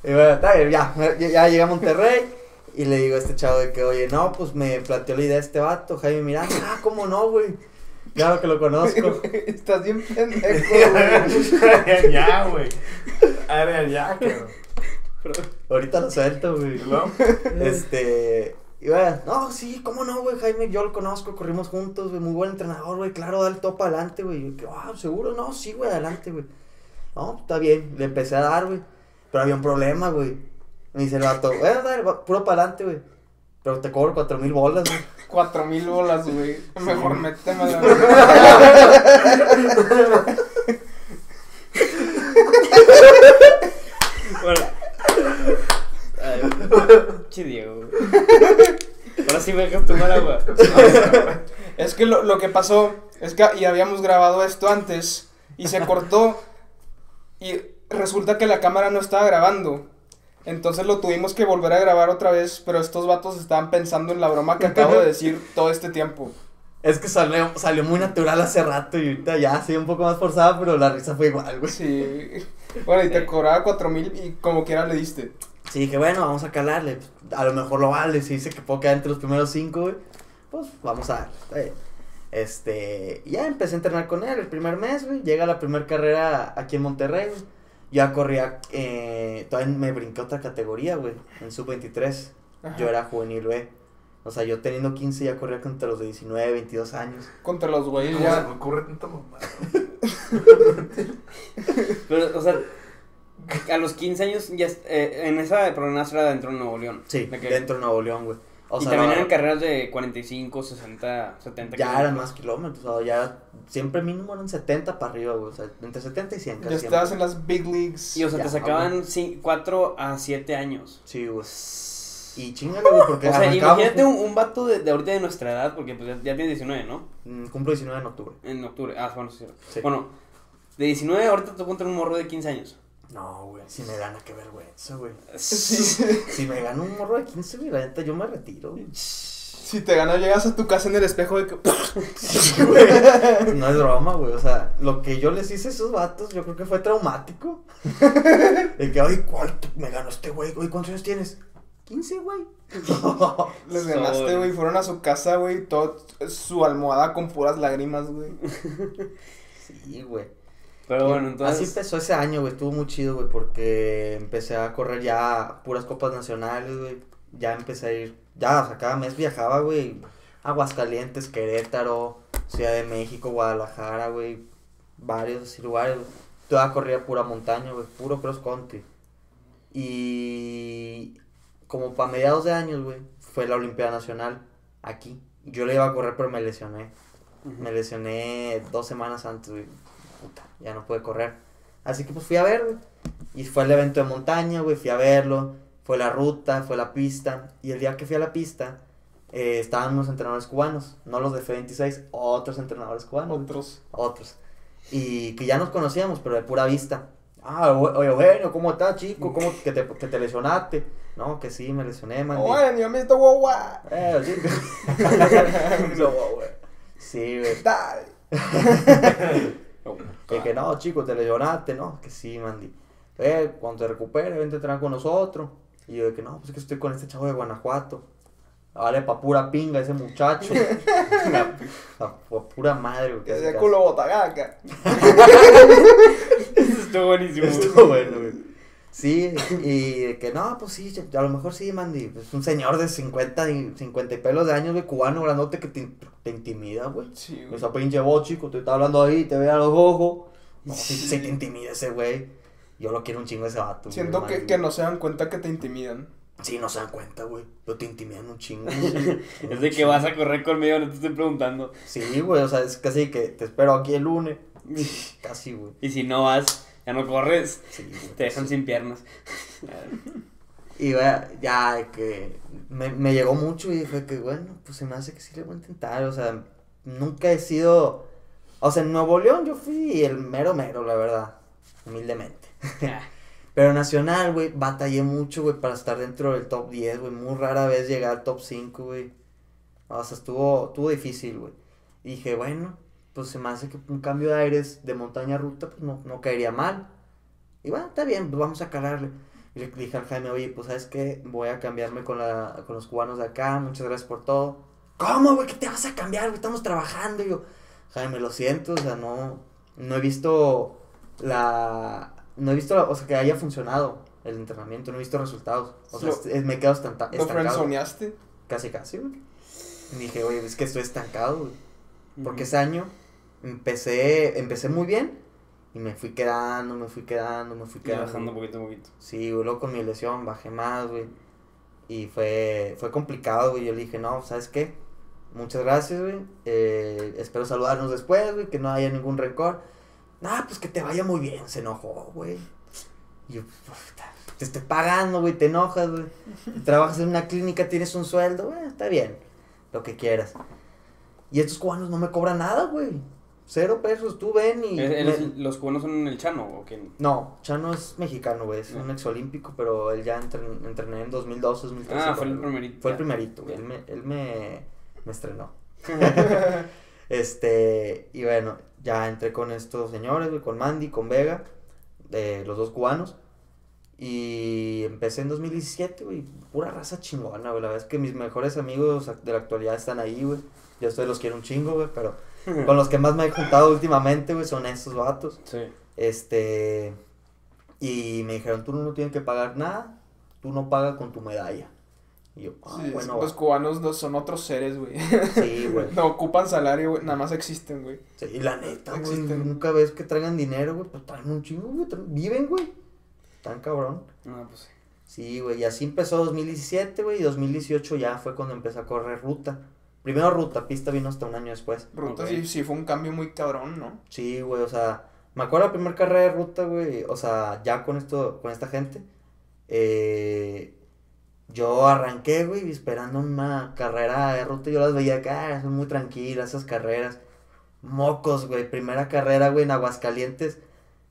Bueno, ya, ya llegué a Monterrey y le digo a este chavo de que, oye, no, pues me planteó la idea este vato, Jaime Miranda. Ah, ¿cómo no, güey? Claro que lo conozco. Estás bien pendejo, güey. Ya, güey. Ya, cabrón. Ahorita lo suelto, güey. ¿Y luego? Este. Y bueno, no, sí, ¿cómo no, güey? Jaime, yo lo conozco, corrimos juntos, güey, muy buen entrenador, güey, claro, da el topo adelante, güey. Y yo, que, ah, seguro, no, sí, güey, adelante, güey. No, está bien, le empecé a dar, güey. Pero había un problema, güey. Me dice el vato, bueno, dale, va, puro para adelante, güey. Pero te cobro cuatro mil bolas, güey. Cuatro mil bolas, güey. Mejor méteme la... Bueno. Ay, Che Diego, güey. Ahora sí me dejas tomar agua. Es que lo, lo que pasó es que y habíamos grabado esto antes y se cortó y resulta que la cámara no estaba grabando. Entonces lo tuvimos que volver a grabar otra vez, pero estos vatos estaban pensando en la broma que acabo de decir todo este tiempo. Es que salió, salió muy natural hace rato y ahorita ya, sí, un poco más forzada, pero la risa fue igual, güey. Sí. Bueno, y te cobraba cuatro mil y como quiera le diste. Sí, dije, bueno, vamos a calarle. A lo mejor lo vale. Si dice que puedo quedar entre los primeros cinco, güey. Pues vamos a bien. Este, ya empecé a entrenar con él el primer mes, güey. Llega la primera carrera aquí en Monterrey, güey. Ya corría, eh, todavía me brinqué otra categoría, güey, en sub-23. Ajá. Yo era juvenil, güey. O sea, yo teniendo 15 ya corría contra los de 19, 22 años. Contra los güeyes ¿Cómo se ya. me ocurre tanta mamada? Pero, o sea, a los 15 años, ya, eh, en esa programación era dentro de Nuevo León. Sí, De que- dentro de Nuevo León, güey. O y sea, también no- eran carreras de 45, 60, 70 Ya eran kilómetros. más kilómetros, o sea, ya siempre mínimo eran 70 para arriba, güey, o sea, entre 70 y 100 Ya casi. estabas siempre. en las big leagues. Y, o sea, Ya, te sacaban 4 a 7 años. Sí, güey. Y chingale, güey, porque O sea, imagínate un, un vato de, de ahorita de nuestra edad, porque pues ya, ya tiene 19, ¿no? Mm, Cumplo 19 en octubre. En octubre. Ah, bueno, sí. Sí. Bueno, de 19 ahorita te contra un morro de 15 años. No, güey, si me gana, qué vergüenza, güey. Sí. Si me gana un morro de 15, güey, la neta, yo me retiro, güey. Si te ganas, llegas a tu casa en el espejo de que. Sí, güey. No es broma, güey, o sea, lo que yo les hice a esos vatos, yo creo que fue traumático. De que, ay, ¿cuál me ganó este güey? Güey, ¿cuántos años tienes? 15, güey. Les ganaste, güey. Fueron a su casa, güey. Todo su almohada con puras lágrimas, güey. Sí, güey. Pero bueno, Así entonces. empezó ese año, güey, estuvo muy chido, güey, porque empecé a correr ya puras copas nacionales, güey. Ya empecé a ir, ya, o sea, cada mes viajaba, güey. Aguascalientes, Querétaro, Ciudad de México, Guadalajara, güey. Varios así lugares, güey. Toda corría pura montaña, güey, puro cross country. Y como para mediados de años, güey, fue la Olimpiada Nacional aquí. Yo le iba a correr, pero me lesioné. Me lesioné dos semanas antes, güey. Puta, ya no pude correr. Así que pues fui a ver, güey. Y fue el evento de montaña, güey. Fui a verlo. Fue la ruta, fue la pista. Y el día que fui a la pista, eh, estaban unos entrenadores cubanos. No los de F26, otros entrenadores cubanos. güey. Otros. Otros. Y que ya nos conocíamos, pero de pura vista. Ah, oye, bueno, ¿cómo estás, chico? ¿Cómo que te, que te lesionaste? No, que sí, me lesioné, man. Bueno, yo me estoy guagua. Eh, sí. sí, güey. Dale. Oh, Que, que no, chico, te lesionaste, no, que sí, Mandy. Eh, cuando te recuperes, vente a entrenar con nosotros. Y yo de que no, pues es que estoy con este chavo de Guanajuato. Vale, pa' pura pinga ese muchacho. la, la- pa' pura madre, güey. Casi. culo botagaca. Eso estuvo buenísimo. Estuvo bueno, güey. Sí, y de que no, pues sí, a lo mejor sí, Mandy. Pues un señor de 50 y, 50 y pelos de años, güey, cubano, grandote, que te, te intimida, güey. Sí, güey. Esa pinche voz, chico, te está hablando ahí, te ve a los ojos. No, si, si te intimida ese güey. Yo lo quiero un chingo ese vato. güey, Siento que, Mandy. que no se dan cuenta que te intimidan. Sí, no se dan cuenta, güey. Pero te intimidan un chingo. Es de que vas a correr conmigo, no te estoy preguntando. Sí, güey, o sea, es casi que te espero aquí el lunes. Casi, güey. Y si no vas, ya no corres, Sí, güey, te dejan sí. sin piernas. Y güey, ya que me, me llegó mucho y dije que bueno, pues se me hace que sí le voy a intentar. O sea, nunca he sido. O sea, en Nuevo León yo fui el mero mero, la verdad. Humildemente. Pero nacional, güey, batallé mucho, güey, para estar dentro del top 10, güey. Muy rara vez llegar al top 5, güey. O sea, estuvo, estuvo difícil, güey. Y dije, bueno, pues se me hace que un cambio de aires de montaña a ruta, pues no, no caería mal. Y bueno, está bien, pues vamos a calarle. Y le dije al Jaime, oye, pues sabes qué, voy a cambiarme con, la, con los cubanos de acá, muchas gracias por todo. ¿Cómo, güey? ¿Qué te vas a cambiar, güey? Estamos trabajando. Y yo, Jaime, lo siento, o sea, no, no he visto la, no he visto, la- o sea, que haya funcionado el entrenamiento, no he visto resultados. O sea, Lo- me quedo estanta- ¿Lo estancado. frenzoneaste? Casi, casi, güey. Y dije, oye, es que estoy estancado, güey. Porque ese año empecé, empecé muy bien y me fui quedando, me fui quedando, me fui Y quedando. bajando poquito a poquito. Sí, güey, luego con mi lesión bajé más, güey. Y fue, fue complicado, güey. Yo le dije, no, ¿sabes qué? Muchas gracias, güey. Eh, espero saludarnos después, güey, que no haya ningún rencor. Nah, pues que te vaya muy bien. Se enojó, güey. Y yo, puta, te estoy pagando, güey, te enojas, güey. Trabajas en una clínica, tienes un sueldo, güey, está bien. Lo que quieras. Y estos cubanos no me cobran nada, güey. Cero pesos, tú ven y... ¿Es- me- eres- ¿Los cubanos son el chano o quién? no, Chano es mexicano, güey, es Ah. un exolímpico, pero él ya entren- entrené en 2012, 2013. Ah, fue el primerito. Fue el primerito, güey, él me, él me, me estrenó. Este, y bueno, ya entré con estos señores, güey, con Mandy, con Vega, de los dos cubanos. Y empecé en 2017, güey, pura raza chingona, güey. La verdad es que mis mejores amigos de la actualidad están ahí, güey. Yo a ustedes los quiero un chingo, güey, pero con los que más me he juntado últimamente, güey, son estos vatos. Sí. Este. Y me dijeron, tú no tienes que pagar nada, tú no pagas con tu medalla. Y yo, ah, Sí, bueno, los cubanos no son otros seres, güey. sí, güey. No ocupan salario, güey. Nada más existen, güey. Sí, y la neta, güey, Existen. nunca ves que traigan dinero, güey, pues traen un chingo, güey, viven, güey. Tan cabrón. No, pues sí. Sí, güey, y así empezó 2017, güey, y 2018 ya fue cuando empecé a correr ruta. Primero ruta, pista vino hasta un año después. Ruta sí, sí fue un cambio muy cabrón, ¿no? Sí, güey, o sea, me acuerdo la primera carrera de ruta, güey, o sea, ya con esto, con esta gente, eh, yo arranqué, güey, esperando una carrera de ruta, yo las veía acá, son muy tranquilas esas carreras, mocos, güey, primera carrera, güey, en Aguascalientes,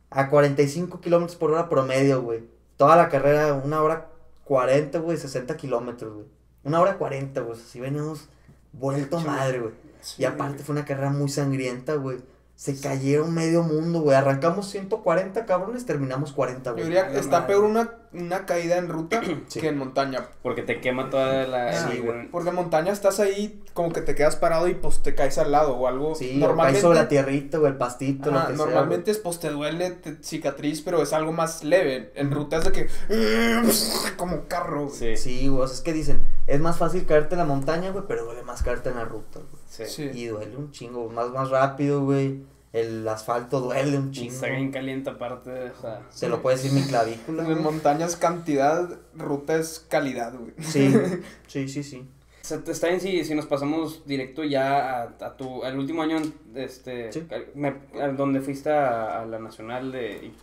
a 45 kilómetros por hora promedio, güey, toda la carrera, una hora 40, güey, 60 kilómetros, güey, una hora 40, güey, así veníamos vuelto madre, güey. Sí, Y aparte fue una carrera muy sangrienta, güey. Se cayeron medio mundo, güey. Arrancamos 140 cabrones, terminamos 40, Yo güey. diría Ay, que está madre. peor una, una caída en ruta Sí. que en montaña. Porque te quema toda la. Sí, güey. Porque en montaña estás ahí, como que te quedas parado y pues te caes al lado o algo. Sí, normalmente, normalmente sobre la tierrita, güey, el pastito, Ajá, lo que sea, normalmente es pues te duele te- cicatriz, pero es algo más leve. En ruta es de que. Como un carro, güey. Sí. güey. Sí, güey, o sea, es que dicen, es más fácil caerte en la montaña, güey, pero duele más caerte en la ruta, güey. Sí. Sí. Y duele un chingo, más, más rápido, güey. El asfalto duele un Y chingo. está bien caliente aparte, o sea. Se lo puede decir mi clavícula. En montaña es cantidad, ruta es calidad, güey. Sí, sí, sí, sí. O sea, te- está bien si, si nos pasamos directo ya a, a tu, al último año, este, Sí. me- a donde fuiste a, a la nacional de... y-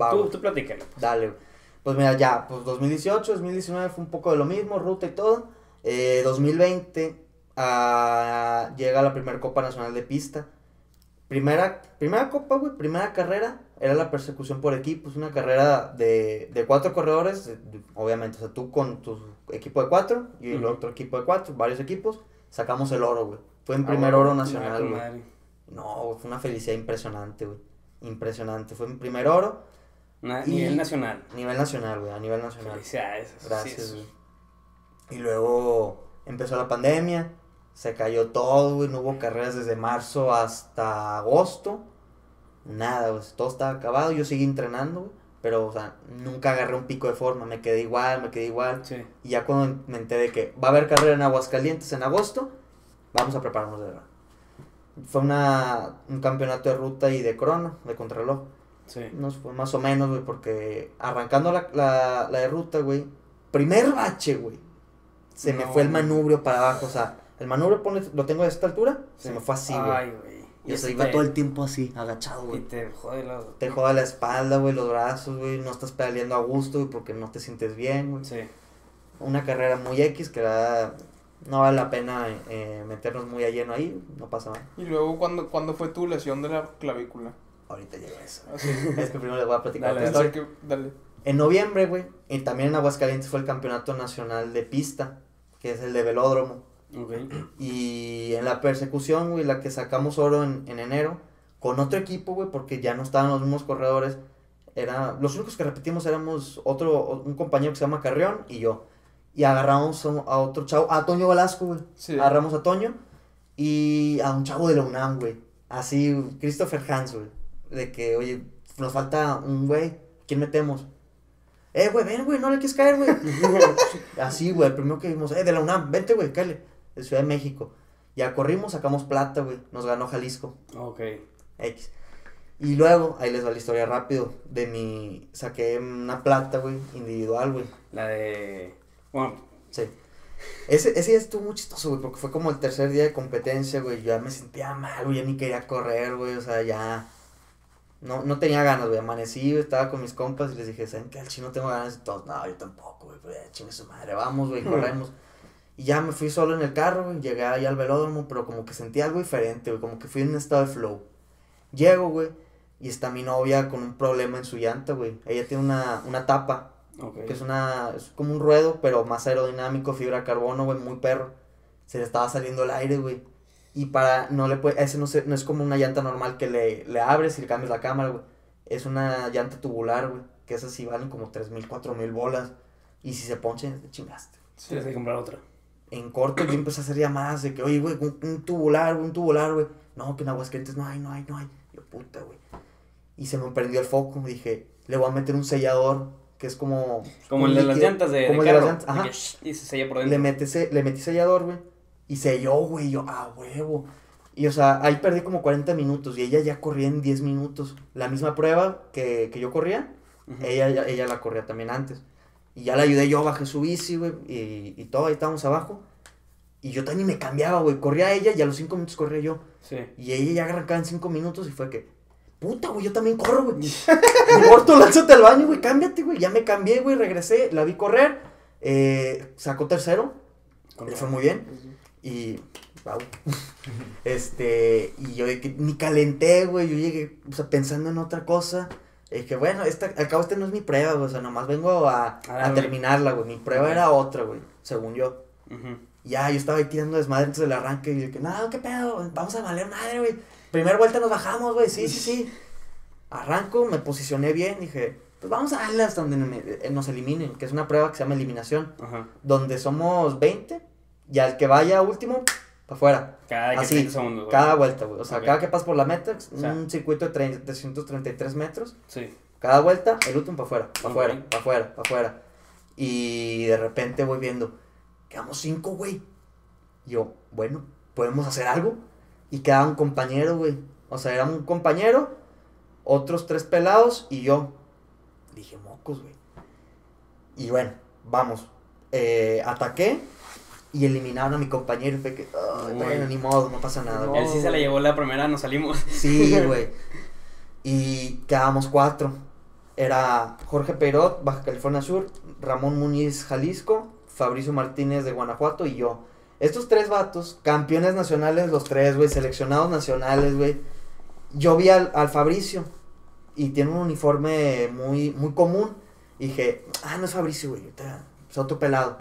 Va, tú, tú platícalo. pues. Dale, güey. Pues mira, ya, pues 2018, 2019 fue un poco de lo mismo, ruta y todo. Eh, 2020 ah, llega la primera Copa Nacional de Pista. primera, primera copa, güey, primera carrera, era la persecución por equipos, una carrera de, de cuatro corredores, de- de- obviamente, o sea, tú con tu equipo de cuatro y el otro equipo de cuatro, varios equipos, sacamos el oro, güey. Fue en Ah, primer oro nacional, güey. No, güey, fue una felicidad impresionante, güey. Impresionante. Fue mi primer oro, Na- Y- Nivel nacional. nivel nacional, güey, a nivel nacional. Felicidades. sí Gracias, güey. Y luego empezó la pandemia, se cayó todo, güey, no hubo carreras desde marzo hasta agosto. Nada, güey, todo estaba acabado, yo seguí entrenando, güey, pero, o sea, nunca agarré un pico de forma, me quedé igual, me quedé igual. Sí. Y ya cuando me enteré que va a haber carrera en Aguascalientes en agosto, vamos a prepararnos de verdad. Fue una, un campeonato de ruta y de crono, de contrarreloj. Sí. Nos fue más o menos, güey, porque arrancando la, la, la de ruta, güey, primer bache, güey, se me fue el güey. manubrio para abajo, o sea, el manubrio ponle- lo tengo de esta altura, se me fue así, güey. Ay, güey. Y sea, ese iba te- todo el tiempo así, agachado, Y güey. te jode la... Te joda la espalda, güey, los brazos, güey, no estás pedaleando a gusto, güey, porque no te sientes bien, güey. Sí. Una carrera muy X que la verdad, no vale la pena eh, meternos muy a lleno ahí, no pasa nada. Y luego, ¿cuándo, ¿cuándo fue tu lesión de la clavícula? Ahorita llega eso. Es que primero les voy a platicar Dale, historia. que- dale. En noviembre, güey, y también en Aguascalientes fue el campeonato nacional de pista, que es el de velódromo. Ok. Y en la persecución, güey, la que sacamos oro en, en enero, con otro equipo, güey, porque ya no estaban los mismos corredores. Era, los únicos que repetimos éramos otro, un compañero que se llama Carrión y yo. Y agarramos a otro chavo, a Toño Velasco, güey. Sí. Agarramos a Toño y a un chavo de la UNAM, güey. Así, Christopher Hans, güey. De que, oye, nos falta un güey. ¿Quién metemos? Eh, güey, ven, güey, no le quieres caer, güey. Así, güey, el primero que vimos, eh, de la UNAM, vente, güey, cállate. De Ciudad de México. Ya corrimos, sacamos plata, güey. Nos ganó Jalisco. Ok. X. Y luego, ahí les va la historia rápido. De mi. Saqué una plata, güey, individual, güey. La de... Bueno, Sí. Ese, ese día estuvo muy chistoso, güey, porque fue como el tercer día de competencia, güey. Yo ya me sentía mal, güey, ya ni quería correr, güey, o sea, ya. No, no tenía ganas, güey. Amanecí, estaba con mis compas y les dije, ¿saben qué? Al chino tengo ganas. Y todos, no, yo tampoco, güey, pues chingue su madre, vamos, güey, corremos. Y ya me fui solo en el carro, güey, llegué ahí al velódromo, pero como que sentí algo diferente, güey, como que fui en un estado de flow. Llego, güey, y está mi novia con un problema en su llanta, güey. Ella tiene una, una tapa ok. que es una es como un ruedo, pero más aerodinámico, fibra de carbono, güey, muy perro. Se le estaba saliendo el aire, güey. Y para no le puede ese no se- no es como una llanta normal que le, le abres y le cambias la cámara, güey. Es una llanta tubular, güey, que esas sí valen como 3000, 4000 bolas. Y si se ponchan, te chingaste. Tienes que comprar otra. En corto yo empecé a hacer llamadas de que, oye, güey, un, un tubular, un tubular, güey. No, que en Aguascalientes no hay, no hay, no hay. Yo, puta, güey. Y se me prendió el foco, dije, le voy a meter un sellador, que es como... Como el de las líquido, llantas de, como de el de las llantas, ajá. y se sella por Le, dentro. metí se- le metí sellador, güey. Y selló, güey. Yo, ah, huevo. Y, o sea, ahí perdí como 40 minutos. Y ella ya corría en 10 minutos. La misma prueba que, que yo corría, ella, ella la corría también antes. Y ya la ayudé yo, bajé su bici, güey. Y, y todo, ahí estábamos abajo. Y yo también me cambiaba, güey. Corría ella y a los 5 minutos corría yo. Sí. Y ella ya arrancaba en 5 minutos y fue que, puta, güey, yo también corro, güey. Me corto, lánzate al baño, güey, cámbiate, güey. Ya me cambié, güey, regresé, la vi correr. Eh, sacó tercero, le fue muy bien. Y, wow. este, y yo de que ni calenté, güey. Yo llegué, o sea, pensando en otra cosa. Y dije, bueno, esta, al cabo, esta no es mi prueba, güey. O sea, nomás vengo a, A a terminarla, güey. Mi prueba era otra, güey, según yo. Ujú. Ya, yo estaba ahí tirando desmadre antes del arranque. Y que, no, qué pedo, vamos a valer madre, güey. Primera vuelta nos bajamos, güey, sí, sí, sí. Arranco, me posicioné bien, dije, pues vamos a darle hasta donde eh, nos eliminen, que es una prueba que se llama eliminación, Ajá. donde somos 20 y al que vaya último, para afuera. Cada Así, 30 segundos. güey. Cada vuelta, güey. O sea, cada que pasas por la meta, es O sea. un circuito de 30 333 metros. Sí. Cada vuelta, el último para afuera, para afuera, para afuera, para afuera. Y de repente voy viendo, quedamos cinco, güey. Yo, bueno, podemos hacer algo. Y quedaba un compañero, güey. O sea, era un compañero, otros tres pelados y yo. Dije, mocos, güey. Y bueno, vamos. Eh, ataqué y eliminaron a mi compañero. Y fue que, "Ay, Muy bueno, ni modo, no pasa nada. No. güey". Él sí se la llevó la primera, nos salimos. Sí, güey. Y quedábamos cuatro. Era Jorge Peirot, Baja California Sur, Ramón Muñiz, Jalisco, Fabricio Martínez de Guanajuato y yo. Estos tres vatos, campeones nacionales los tres, güey, seleccionados nacionales, güey. yo vi al, al Fabricio y tiene un uniforme muy, muy común. Y dije, ah, no es Fabricio, güey, es otro pelado.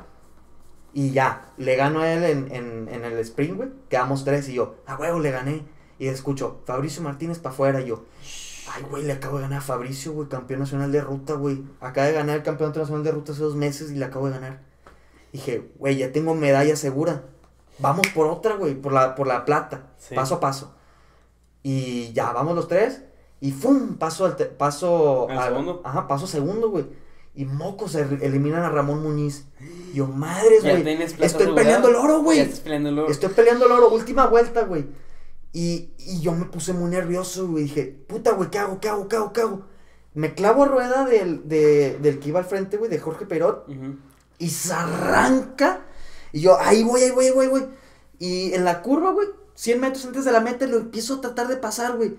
Y ya, le gano a él en, en, en el sprint, güey. Quedamos tres y yo, ah, huevo, le gané. Y escucho, Fabricio Martínez para afuera. Y yo, ay, güey, le acabo de ganar a Fabricio, güey, campeón nacional de ruta, güey. Acaba de ganar el campeonato nacional de ruta hace dos meses y le acabo de ganar. Dije, güey, ya tengo medalla segura. Vamos por otra, güey, por la, por la plata, Sí. paso a paso. Y ya, vamos los tres. Y ¡fum! Paso al te- paso ¿Al al- segundo? Ajá, paso segundo, güey. Y mocos eliminan a Ramón Muñiz. Yo, madres, güey. Estoy peleando el oro, güey. Estoy peleando el oro, última vuelta, güey. Y, y yo me puse muy nervioso, güey. Dije, puta, güey, ¿qué hago? ¿Qué hago? ¿Qué hago? ¿Qué hago? Me clavo a rueda del, de- del que iba al frente, güey, de Jorge Perot. Y se arranca. Y yo, ahí voy, ahí voy, ahí voy, güey. Y en la curva, güey, 100 metros antes de la meta, lo empiezo a tratar de pasar, güey.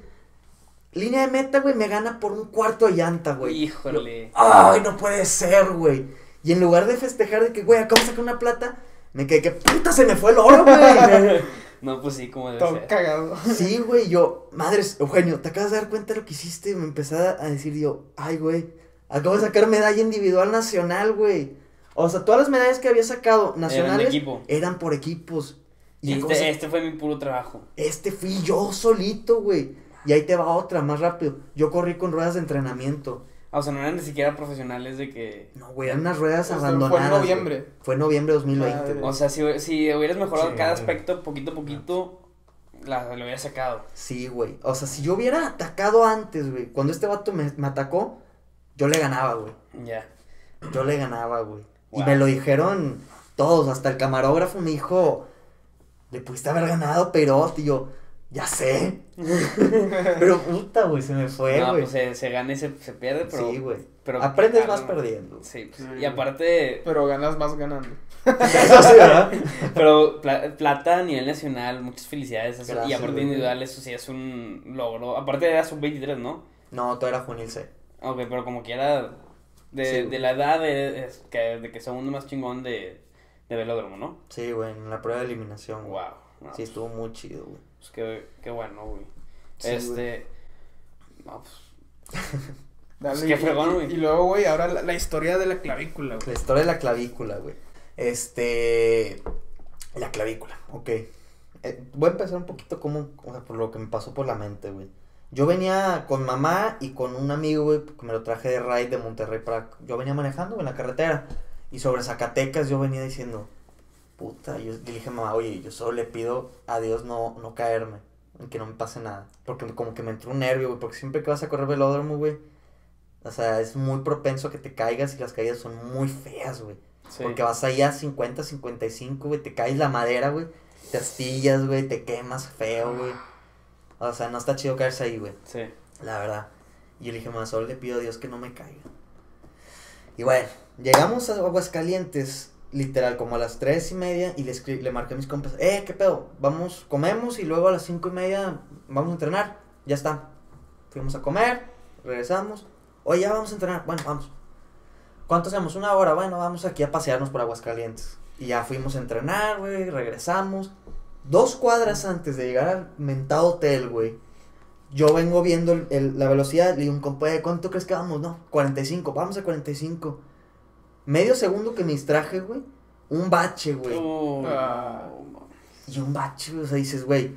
Línea de meta, güey, me gana por un cuarto de llanta, güey. Híjole. Ay, no puede ser, güey. Y en lugar de festejar de que, güey, acabo de sacar una plata, me quedé que puta se me fue el oro, güey. No, pues sí, como debe Todo ser. cagado. Sí, güey, yo, madres, Eugenio, ¿te acabas de dar cuenta de lo que hiciste? Me empecé a decir yo, ay, güey, acabo de sacar medalla individual nacional, güey. O sea, todas las medallas que había sacado nacionales equipo. eran por equipos. Y este, este fue mi puro trabajo. este fui yo solito, güey. Y ahí te va otra, más rápido. Yo corrí con ruedas de entrenamiento. O sea, no eran ni siquiera profesionales de que. No, güey, eran unas ruedas Esto fue en abandonadas. güey. noviembre. Fue en noviembre de 2020, Madre. güey. O sea, si, si hubieras mejorado Sí, cada aspecto poquito a poquito, la, lo hubieras sacado. Sí, güey. O sea, si yo hubiera atacado antes, güey, cuando este vato me, me atacó, yo le ganaba, güey. Ya. Yo le ganaba, güey. Y me lo dijeron todos, hasta el camarógrafo me dijo, le pudiste haber ganado, pero, tío, ya sé. pero puta, güey, se me fue, no, güey. pues se, se gana y se, se pierde, pero. sí, güey. pero Aprendes más no. perdiendo. Sí, pues, Sí. y aparte, Pero ganas más ganando. Eso sí, ¿verdad? pero pla- plata a nivel nacional, muchas felicidades. eso- y aparte güey. individual, eso sí es un logro. Aparte era sub-23, ¿no? No, todo era juvenil C. Ok, pero como quiera, de, Sí, de la edad de, es que, de que segundo más chingón de, de velódromo, ¿no? Sí, güey, en la prueba de eliminación. Wow. No, Sí, estuvo muy chido, güey. Pues qué, qué bueno, güey. Sí, este. No, pues. Dale, Pues qué y- fregón, güey. Y luego, güey, ahora la, la historia de la clavícula, La güey. historia de la clavícula, güey. Este. La clavícula, ok. Eh, voy a empezar un poquito como, o sea, por lo que me pasó por la mente, güey. Yo venía con mamá y con un amigo, güey, que me lo traje de ride de Monterrey para... Yo venía manejando güey, en la carretera. Y sobre Zacatecas yo venía diciendo, puta, yo, yo le dije a mamá, oye, yo solo le pido a Dios no, no caerme, que no me pase nada. Porque como que me entró un nervio, güey, porque siempre que vas a correr velódromo, güey, o sea, es muy propenso a que te caigas y las caídas son muy feas, güey. Sí. Porque vas ahí a 50, 55, güey, te caes la madera, güey, te astillas, güey, te quemas feo, güey. O sea, no está chido caerse ahí, güey, Sí. la verdad. Y yo le dije, más solo le pido a Dios que no me caiga. Y bueno, llegamos a Aguascalientes, literal, como a las tres y media, y le, escri- le marqué a mis compas, eh, ¿qué pedo? Vamos, comemos y luego a las cinco y media vamos a entrenar. Ya está. Fuimos a comer, regresamos. Oye, ya vamos a entrenar. Bueno, vamos. ¿Cuánto hacemos? Una hora. Bueno, vamos aquí a pasearnos por Aguascalientes. Y ya fuimos a entrenar, güey, regresamos. Dos cuadras antes de llegar al mentado hotel, güey. Yo vengo viendo el- la velocidad, digo, un compa, "Eh, ¿cuánto crees que vamos? No, 45, vamos a 45. Medio segundo que me distraje, güey. Un bache, güey. Oh. Y un bache, güey. O sea, dices, güey,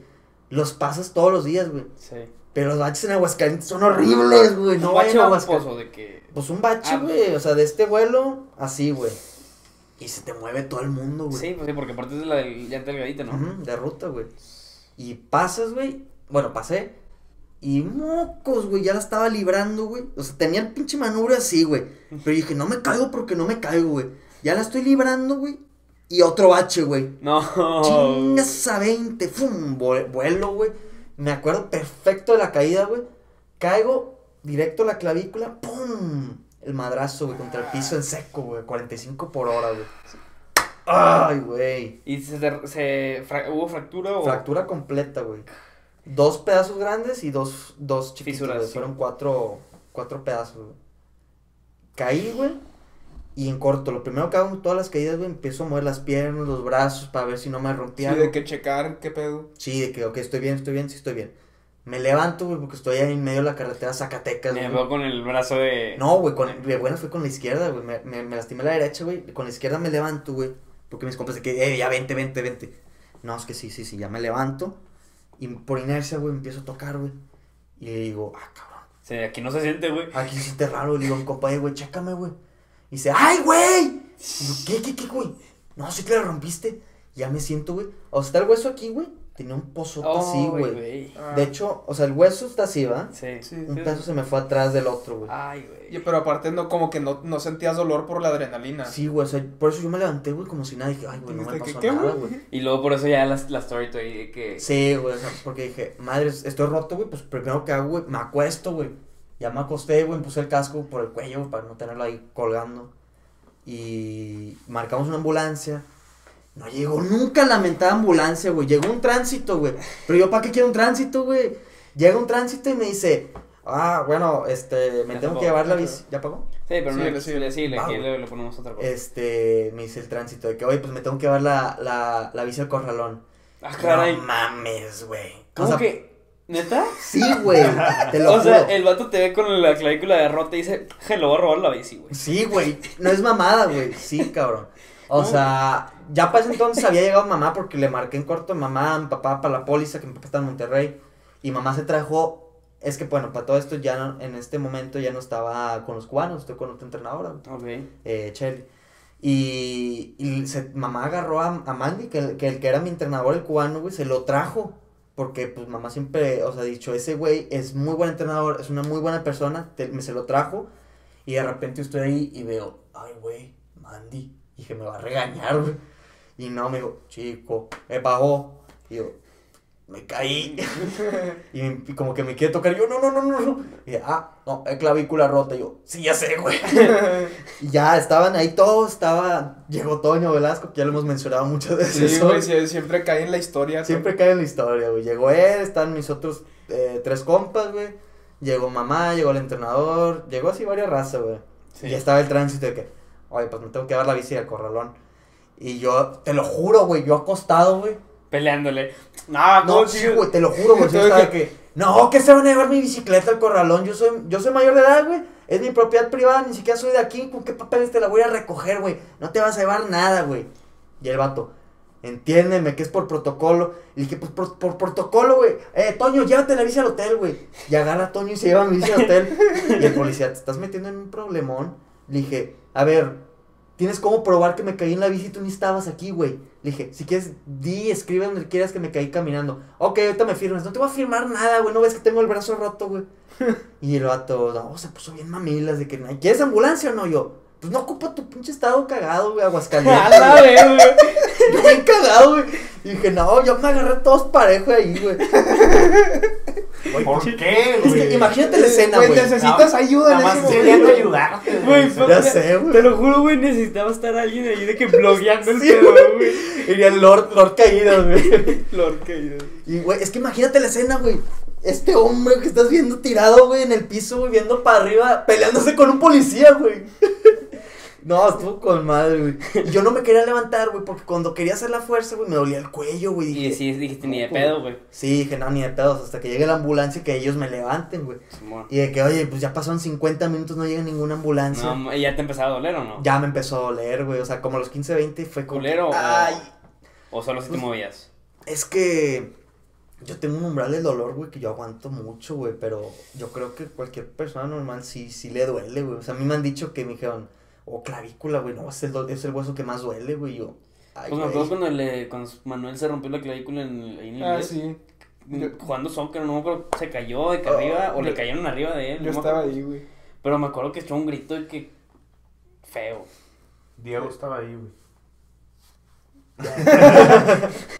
los pasas todos los días, güey. Sí. Pero los baches en Aguascalientes son horribles, güey. No vayan a Aguascalientes. pozo de que. Pues un bache, Ah, güey. O sea, de este vuelo, así, güey. Y se te mueve todo el mundo, güey. Sí, pues sí, porque aparte es de la del llanta delgadita, ¿no? Ujú, de ruta, güey. Y pasas, güey. Bueno, pasé. Y mocos, güey. Ya la estaba librando, güey. O sea, tenía el pinche manubrio así, güey. Pero dije, no me caigo porque no me caigo, güey. Ya la estoy librando, güey. Y otro bache, güey. No. Chingas a 20. ¡Fum! Vue- Vuelo, güey. Me acuerdo perfecto de la caída, güey. Caigo directo a la clavícula. ¡Pum! El madrazo, güey, contra el piso en seco, güey. 45 por hora, güey. ¡Ay, güey! ¿Y se, se fra- hubo fractura o.? Fractura completa, güey. Dos pedazos grandes y dos, dos chiquitos, Fisuras, güey. sí. Fueron cuatro, cuatro pedazos, güey. Caí, güey. Y en corto, lo primero que hago en todas las caídas, güey, empiezo a mover las piernas, los brazos, para ver si no me Sí, rompía. de que checar qué pedo. Sí, de que, ok, estoy bien, estoy bien, sí estoy bien. Me levanto, güey, porque estoy ahí en medio de la carretera Zacatecas, Me güey. con el brazo de. No, güey, con, de buena fue con la izquierda, güey. Me, me, me lastimé la derecha, güey. Con la izquierda me levanto, güey. Porque mis compas de que, eh, ya vente, vente, vente. No, es que sí, sí, sí, ya me levanto. Y por inercia, güey, empiezo a tocar, güey. Y le digo, ah, cabrón. Sí, aquí no se siente, güey. Aquí sí te raro. Le digo mi compa, eh, güey, chécame, güey. Y dice, ¡ay, güey! Y yo, ¿qué, qué, qué, güey? No, sí que la rompiste. Ya me siento, güey. O sea, está el hueso aquí, güey. Tenía un pozote así, güey. Ah, De hecho, o sea, el hueso está así, ¿va? Sí. Sí. Un pedazo se me fue atrás del otro, güey. Ay, güey. Pero aparte no, como que no, no sentías dolor por la adrenalina. Sí, güey, o sea, por eso yo me levanté, güey, como si nada. Dije, ay, güey, no me pasó ¿qué, nada, güey? güey. Y luego por eso ya la, la story de que. Sí, güey, o sea, porque dije, madre, estoy roto, güey, pues primero que hago, güey, me acuesto, güey. Ya me acosté, güey, me puse el casco por el cuello, güey, para no tenerlo ahí colgando. Y marcamos una ambulancia. No llegó nunca la mentada ambulancia, güey. Llegó un tránsito, güey. Pero yo, ¿para qué quiero un tránsito, güey? Llega un tránsito y me dice, ah, bueno, este, me Ya tengo pagó, que llevar la bici. ¿Ya pagó? Sí, pero no. Sí, síguele. sí, le, güey. le, le ponemos otra cosa. Este, me dice el tránsito de que, oye, pues me tengo que llevar la, la, la bici al corralón. ah, caray. No mames, güey. ¿Cómo O sea, que? ¿Neta? Sí, güey. Te lo O sea, el vato te ve con la clavícula de rota y dice, je, lo voy a robar la bici, güey. Sí, güey. No es mamada, güey. Sí, cabrón. O sea, ya para ese entonces había llegado mamá porque le marqué en corto a mamá, a mi papá para la póliza, que mi papá está en Monterrey. Y mamá se trajo. Es que, bueno, para todo esto ya no- en este momento ya no estaba con los cubanos, estoy con otra entrenadora, Ok. eh, Chelly. Y, y se- mamá agarró a, a Mandy, que el, que el que era mi entrenador, el cubano, güey, se lo trajo. Porque, pues, mamá siempre, o sea, ha dicho, ese güey es muy buen entrenador, es una muy buena persona, te- me se lo trajo. Y de repente estoy ahí y veo, ay, güey, Mandy. Y dije, me va a regañar, güey. Y no, me dijo, chico, me bajó. Y yo, me caí. y, como que me quiere tocar. Y yo, no, no, no, no, no. Y dije, ah, no, es clavícula rota. Y yo, sí, ya sé, güey. y ya estaban ahí todos. Estaba, llegó Toño Velasco, que ya lo hemos mencionado muchas veces. Sí, güey, sí, siempre cae en la historia. Siempre cae en la historia, güey. Llegó él, están mis otros eh, tres compas, güey. Llegó mamá, llegó el entrenador. Llegó así varias razas, güey. Sí. Y estaba el tránsito de que, oye, pues me tengo que dar la bici al corralón. Y yo, te lo juro, güey, yo acostado, güey. Peleándole. No, No, ¿cómo sí, güey, te lo juro, güey. Que- que, no, que se van a llevar mi bicicleta al corralón. Yo soy, yo soy mayor de edad, güey. Es mi propiedad privada, ni siquiera soy de aquí. ¿Con qué papeles te la voy a recoger, güey? No te vas a llevar nada, güey. Y el vato, entiéndeme que es por protocolo. Y dije, pues por, por protocolo, güey. Eh, Toño, llévate la bici al hotel, güey. Y agarra a Toño y se lleva mi bici al hotel. y el policía, te estás metiendo en un problemón. Le dije, a ver, ¿tienes cómo probar que me caí en la bici y tú ni estabas aquí, güey? Le dije, si quieres, di, escribe donde quieras que me caí caminando. Ok, ahorita me firmes. No te voy a firmar nada, güey. No ves que tengo el brazo roto, güey. y el vato, no, se puso bien mamilas de que, ¿quieres ambulancia o no? Yo, pues no ocupa tu pinche estado cagado, güey, A Aguascalientes. la güey. Yo bien cagado, güey. Y dije, no, yo me agarré todos parejos ahí, güey. ¿Por qué, Es que imagínate la escena, Güey, necesitas ayuda en Nada ese más momento. queriendo ayudarte. Güey. Ya sé, güey. Te lo juro, güey, necesitaba estar alguien ahí de que blogueando el Sí, pedo, güey. Y el Lord, Lord caído, güey. Lord caído. Y, güey, es que imagínate la escena, güey. Este hombre que estás viendo tirado, güey, en el piso, güey, viendo para arriba, peleándose con un policía, güey. No, estuvo con madre, güey. Yo no me quería levantar, güey, porque cuando quería hacer la fuerza, güey, me dolía el cuello, güey. Y Dije, sí, dijiste ni de pedo, güey. Sí, dije, no, ni de pedos, hasta que llegue la ambulancia y que ellos me levanten, güey. Y de que, oye, pues ya pasaron 50 minutos, no llega ninguna ambulancia. No, ¿y ya te empezaba a doler o no? Ya me empezó a doler, güey. O sea, como a los 15, 20 fue como. ¿Culero o- Ay, ¿O solo si te Pues- movías? es que. Yo tengo un umbral del dolor, güey, que yo aguanto mucho, güey. Pero yo creo que cualquier persona normal sí, sí le duele, güey. O sea, a mí me han dicho que me dijeron, oh, clavícula, güey, no, es el, es el hueso que más duele, güey. y Yo, ay, Pues me acuerdo cuando, le, cuando Manuel se rompió la clavícula en, el- ahí en el Ah, inglés. sí. Jugando soccer, no me acuerdo, se cayó de que Oh, arriba o le cayeron arriba de él. Yo no estaba ahí, güey. Pero me acuerdo que echó un grito de que. feo. Diego estaba ahí, güey.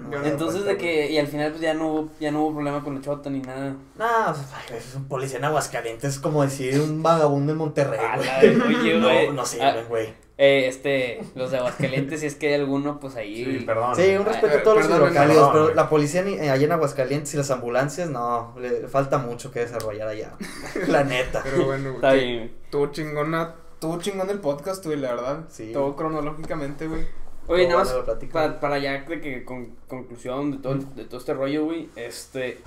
No, Entonces de que. Y al final pues ya no hubo, ya no hubo problema con el chota ni nada. No, o sea, ay, es un policía en Aguascalientes, es como decir un vagabundo en Monterrey, güey. oye, güey. No, no Ah, sirven, güey. Eh, este, los de Aguascalientes, si es que hay alguno, pues ahí. Sí, perdón. Sí, un respeto a todos los hidrocálidos, pero la policía ni- eh, allá en Aguascalientes y las ambulancias, no, le falta mucho que desarrollar allá. la neta. Pero bueno, güey. Está bien. Tuvo chingona. Tuvo chingón el podcast, güey, la verdad. Sí. Todo cronológicamente, güey. Oye, nada más, para, para ya de que con, conclusión de todo, el- de todo este rollo, güey, este,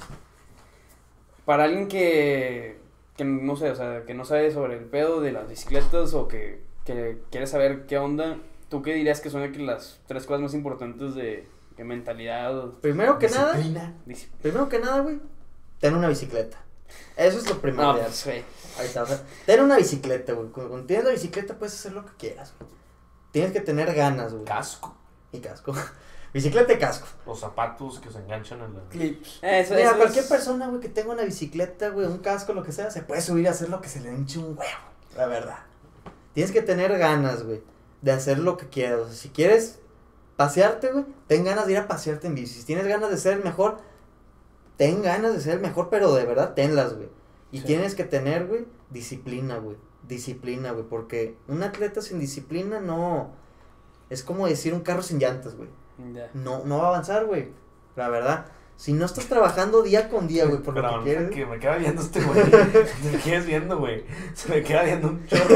para alguien que, que no sé, o sea, que no sabe sobre el pedo de las bicicletas o que, que quiere saber qué onda, ¿tú qué dirías que son aquí las tres cosas más importantes de, de mentalidad? o Primero que nada, Disciplina. primero que nada, güey, ten una bicicleta. Eso es lo primero. No, pues, güey. Ahí está, o sea, ten una bicicleta, güey. Cuando tienes la bicicleta puedes hacer lo que quieras, güey. Tienes que tener ganas, güey. Casco. Y casco. bicicleta y casco. Los zapatos que se enganchan en la. Clips. Eso, Mira, eso cualquier es- persona, güey, que tenga una bicicleta, güey, un casco, lo que sea, se puede subir a hacer lo que se le hinche un huevo. La verdad. Tienes que tener ganas, güey, de hacer lo que quieras. O sea, si quieres pasearte, güey, ten ganas de ir a pasearte en bici. Si tienes ganas de ser el mejor, ten ganas de ser el mejor, pero de verdad tenlas, güey. Y Sí. tienes que tener, güey, disciplina, güey. Disciplina, güey, porque un atleta sin disciplina no... Es como decir un carro sin llantas, güey no, no va a avanzar, güey. La verdad. Si no estás trabajando día con día, güey, por lo Pero que quieres. que me queda viendo este güey. Me quedas viendo, güey. Se me queda viendo un chorro.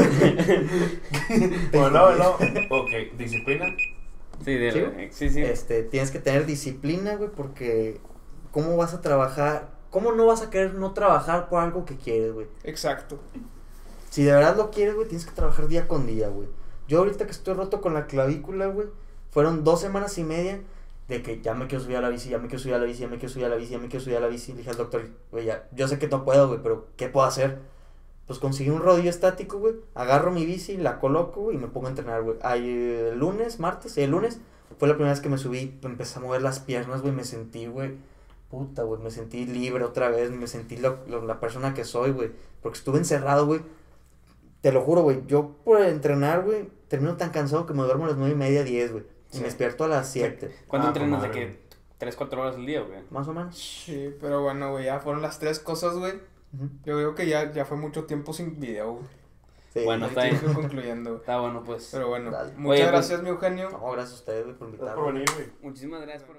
bueno, no, Ok, disciplina. Sí, de ¿Sí? la- sí, sí. Este, tienes que tener disciplina, güey, porque ¿cómo vas a trabajar? ¿Cómo no vas a querer no trabajar por algo que quieres, güey? Exacto. Si de verdad lo quieres, güey, tienes que trabajar día con día, güey. Yo ahorita que estoy roto con la clavícula, güey, fueron dos semanas y media de que ya me quiero subir a la bici, ya me quiero subir a la bici, ya me quiero subir a la bici, ya me quiero subir a la bici. Le dije al doctor, güey, ya, yo sé que no puedo, güey, pero ¿qué puedo hacer? Pues conseguí un rodillo estático, güey, agarro mi bici, la coloco, y me pongo a entrenar, güey. El lunes, martes, el lunes, fue la primera vez que me subí, empecé a mover las piernas, güey, me sentí, güey, puta, güey, me sentí libre otra vez, me sentí lo- la persona que soy, güey, porque estuve encerrado, güey. Te lo juro, güey, yo por entrenar, güey, termino tan cansado que me duermo a las nueve y media, diez, güey, y Sí. me despierto a las siete, ¿Cuánto Ah, entrenas de que? ¿Tres, cuatro horas al día, güey? más o menos. Sí, pero bueno, güey, ya fueron las tres cosas, güey. Yo creo que ya, ya fue mucho tiempo sin video, güey. Sí, Bueno, está bien. concluyendo, güey. Está bueno, pues. Pero bueno, Dale. muchas Oye, pues- gracias, mi Eugenio. No, gracias a ustedes, güey, por Gracias invitarme. por venir, güey. Muchísimas gracias por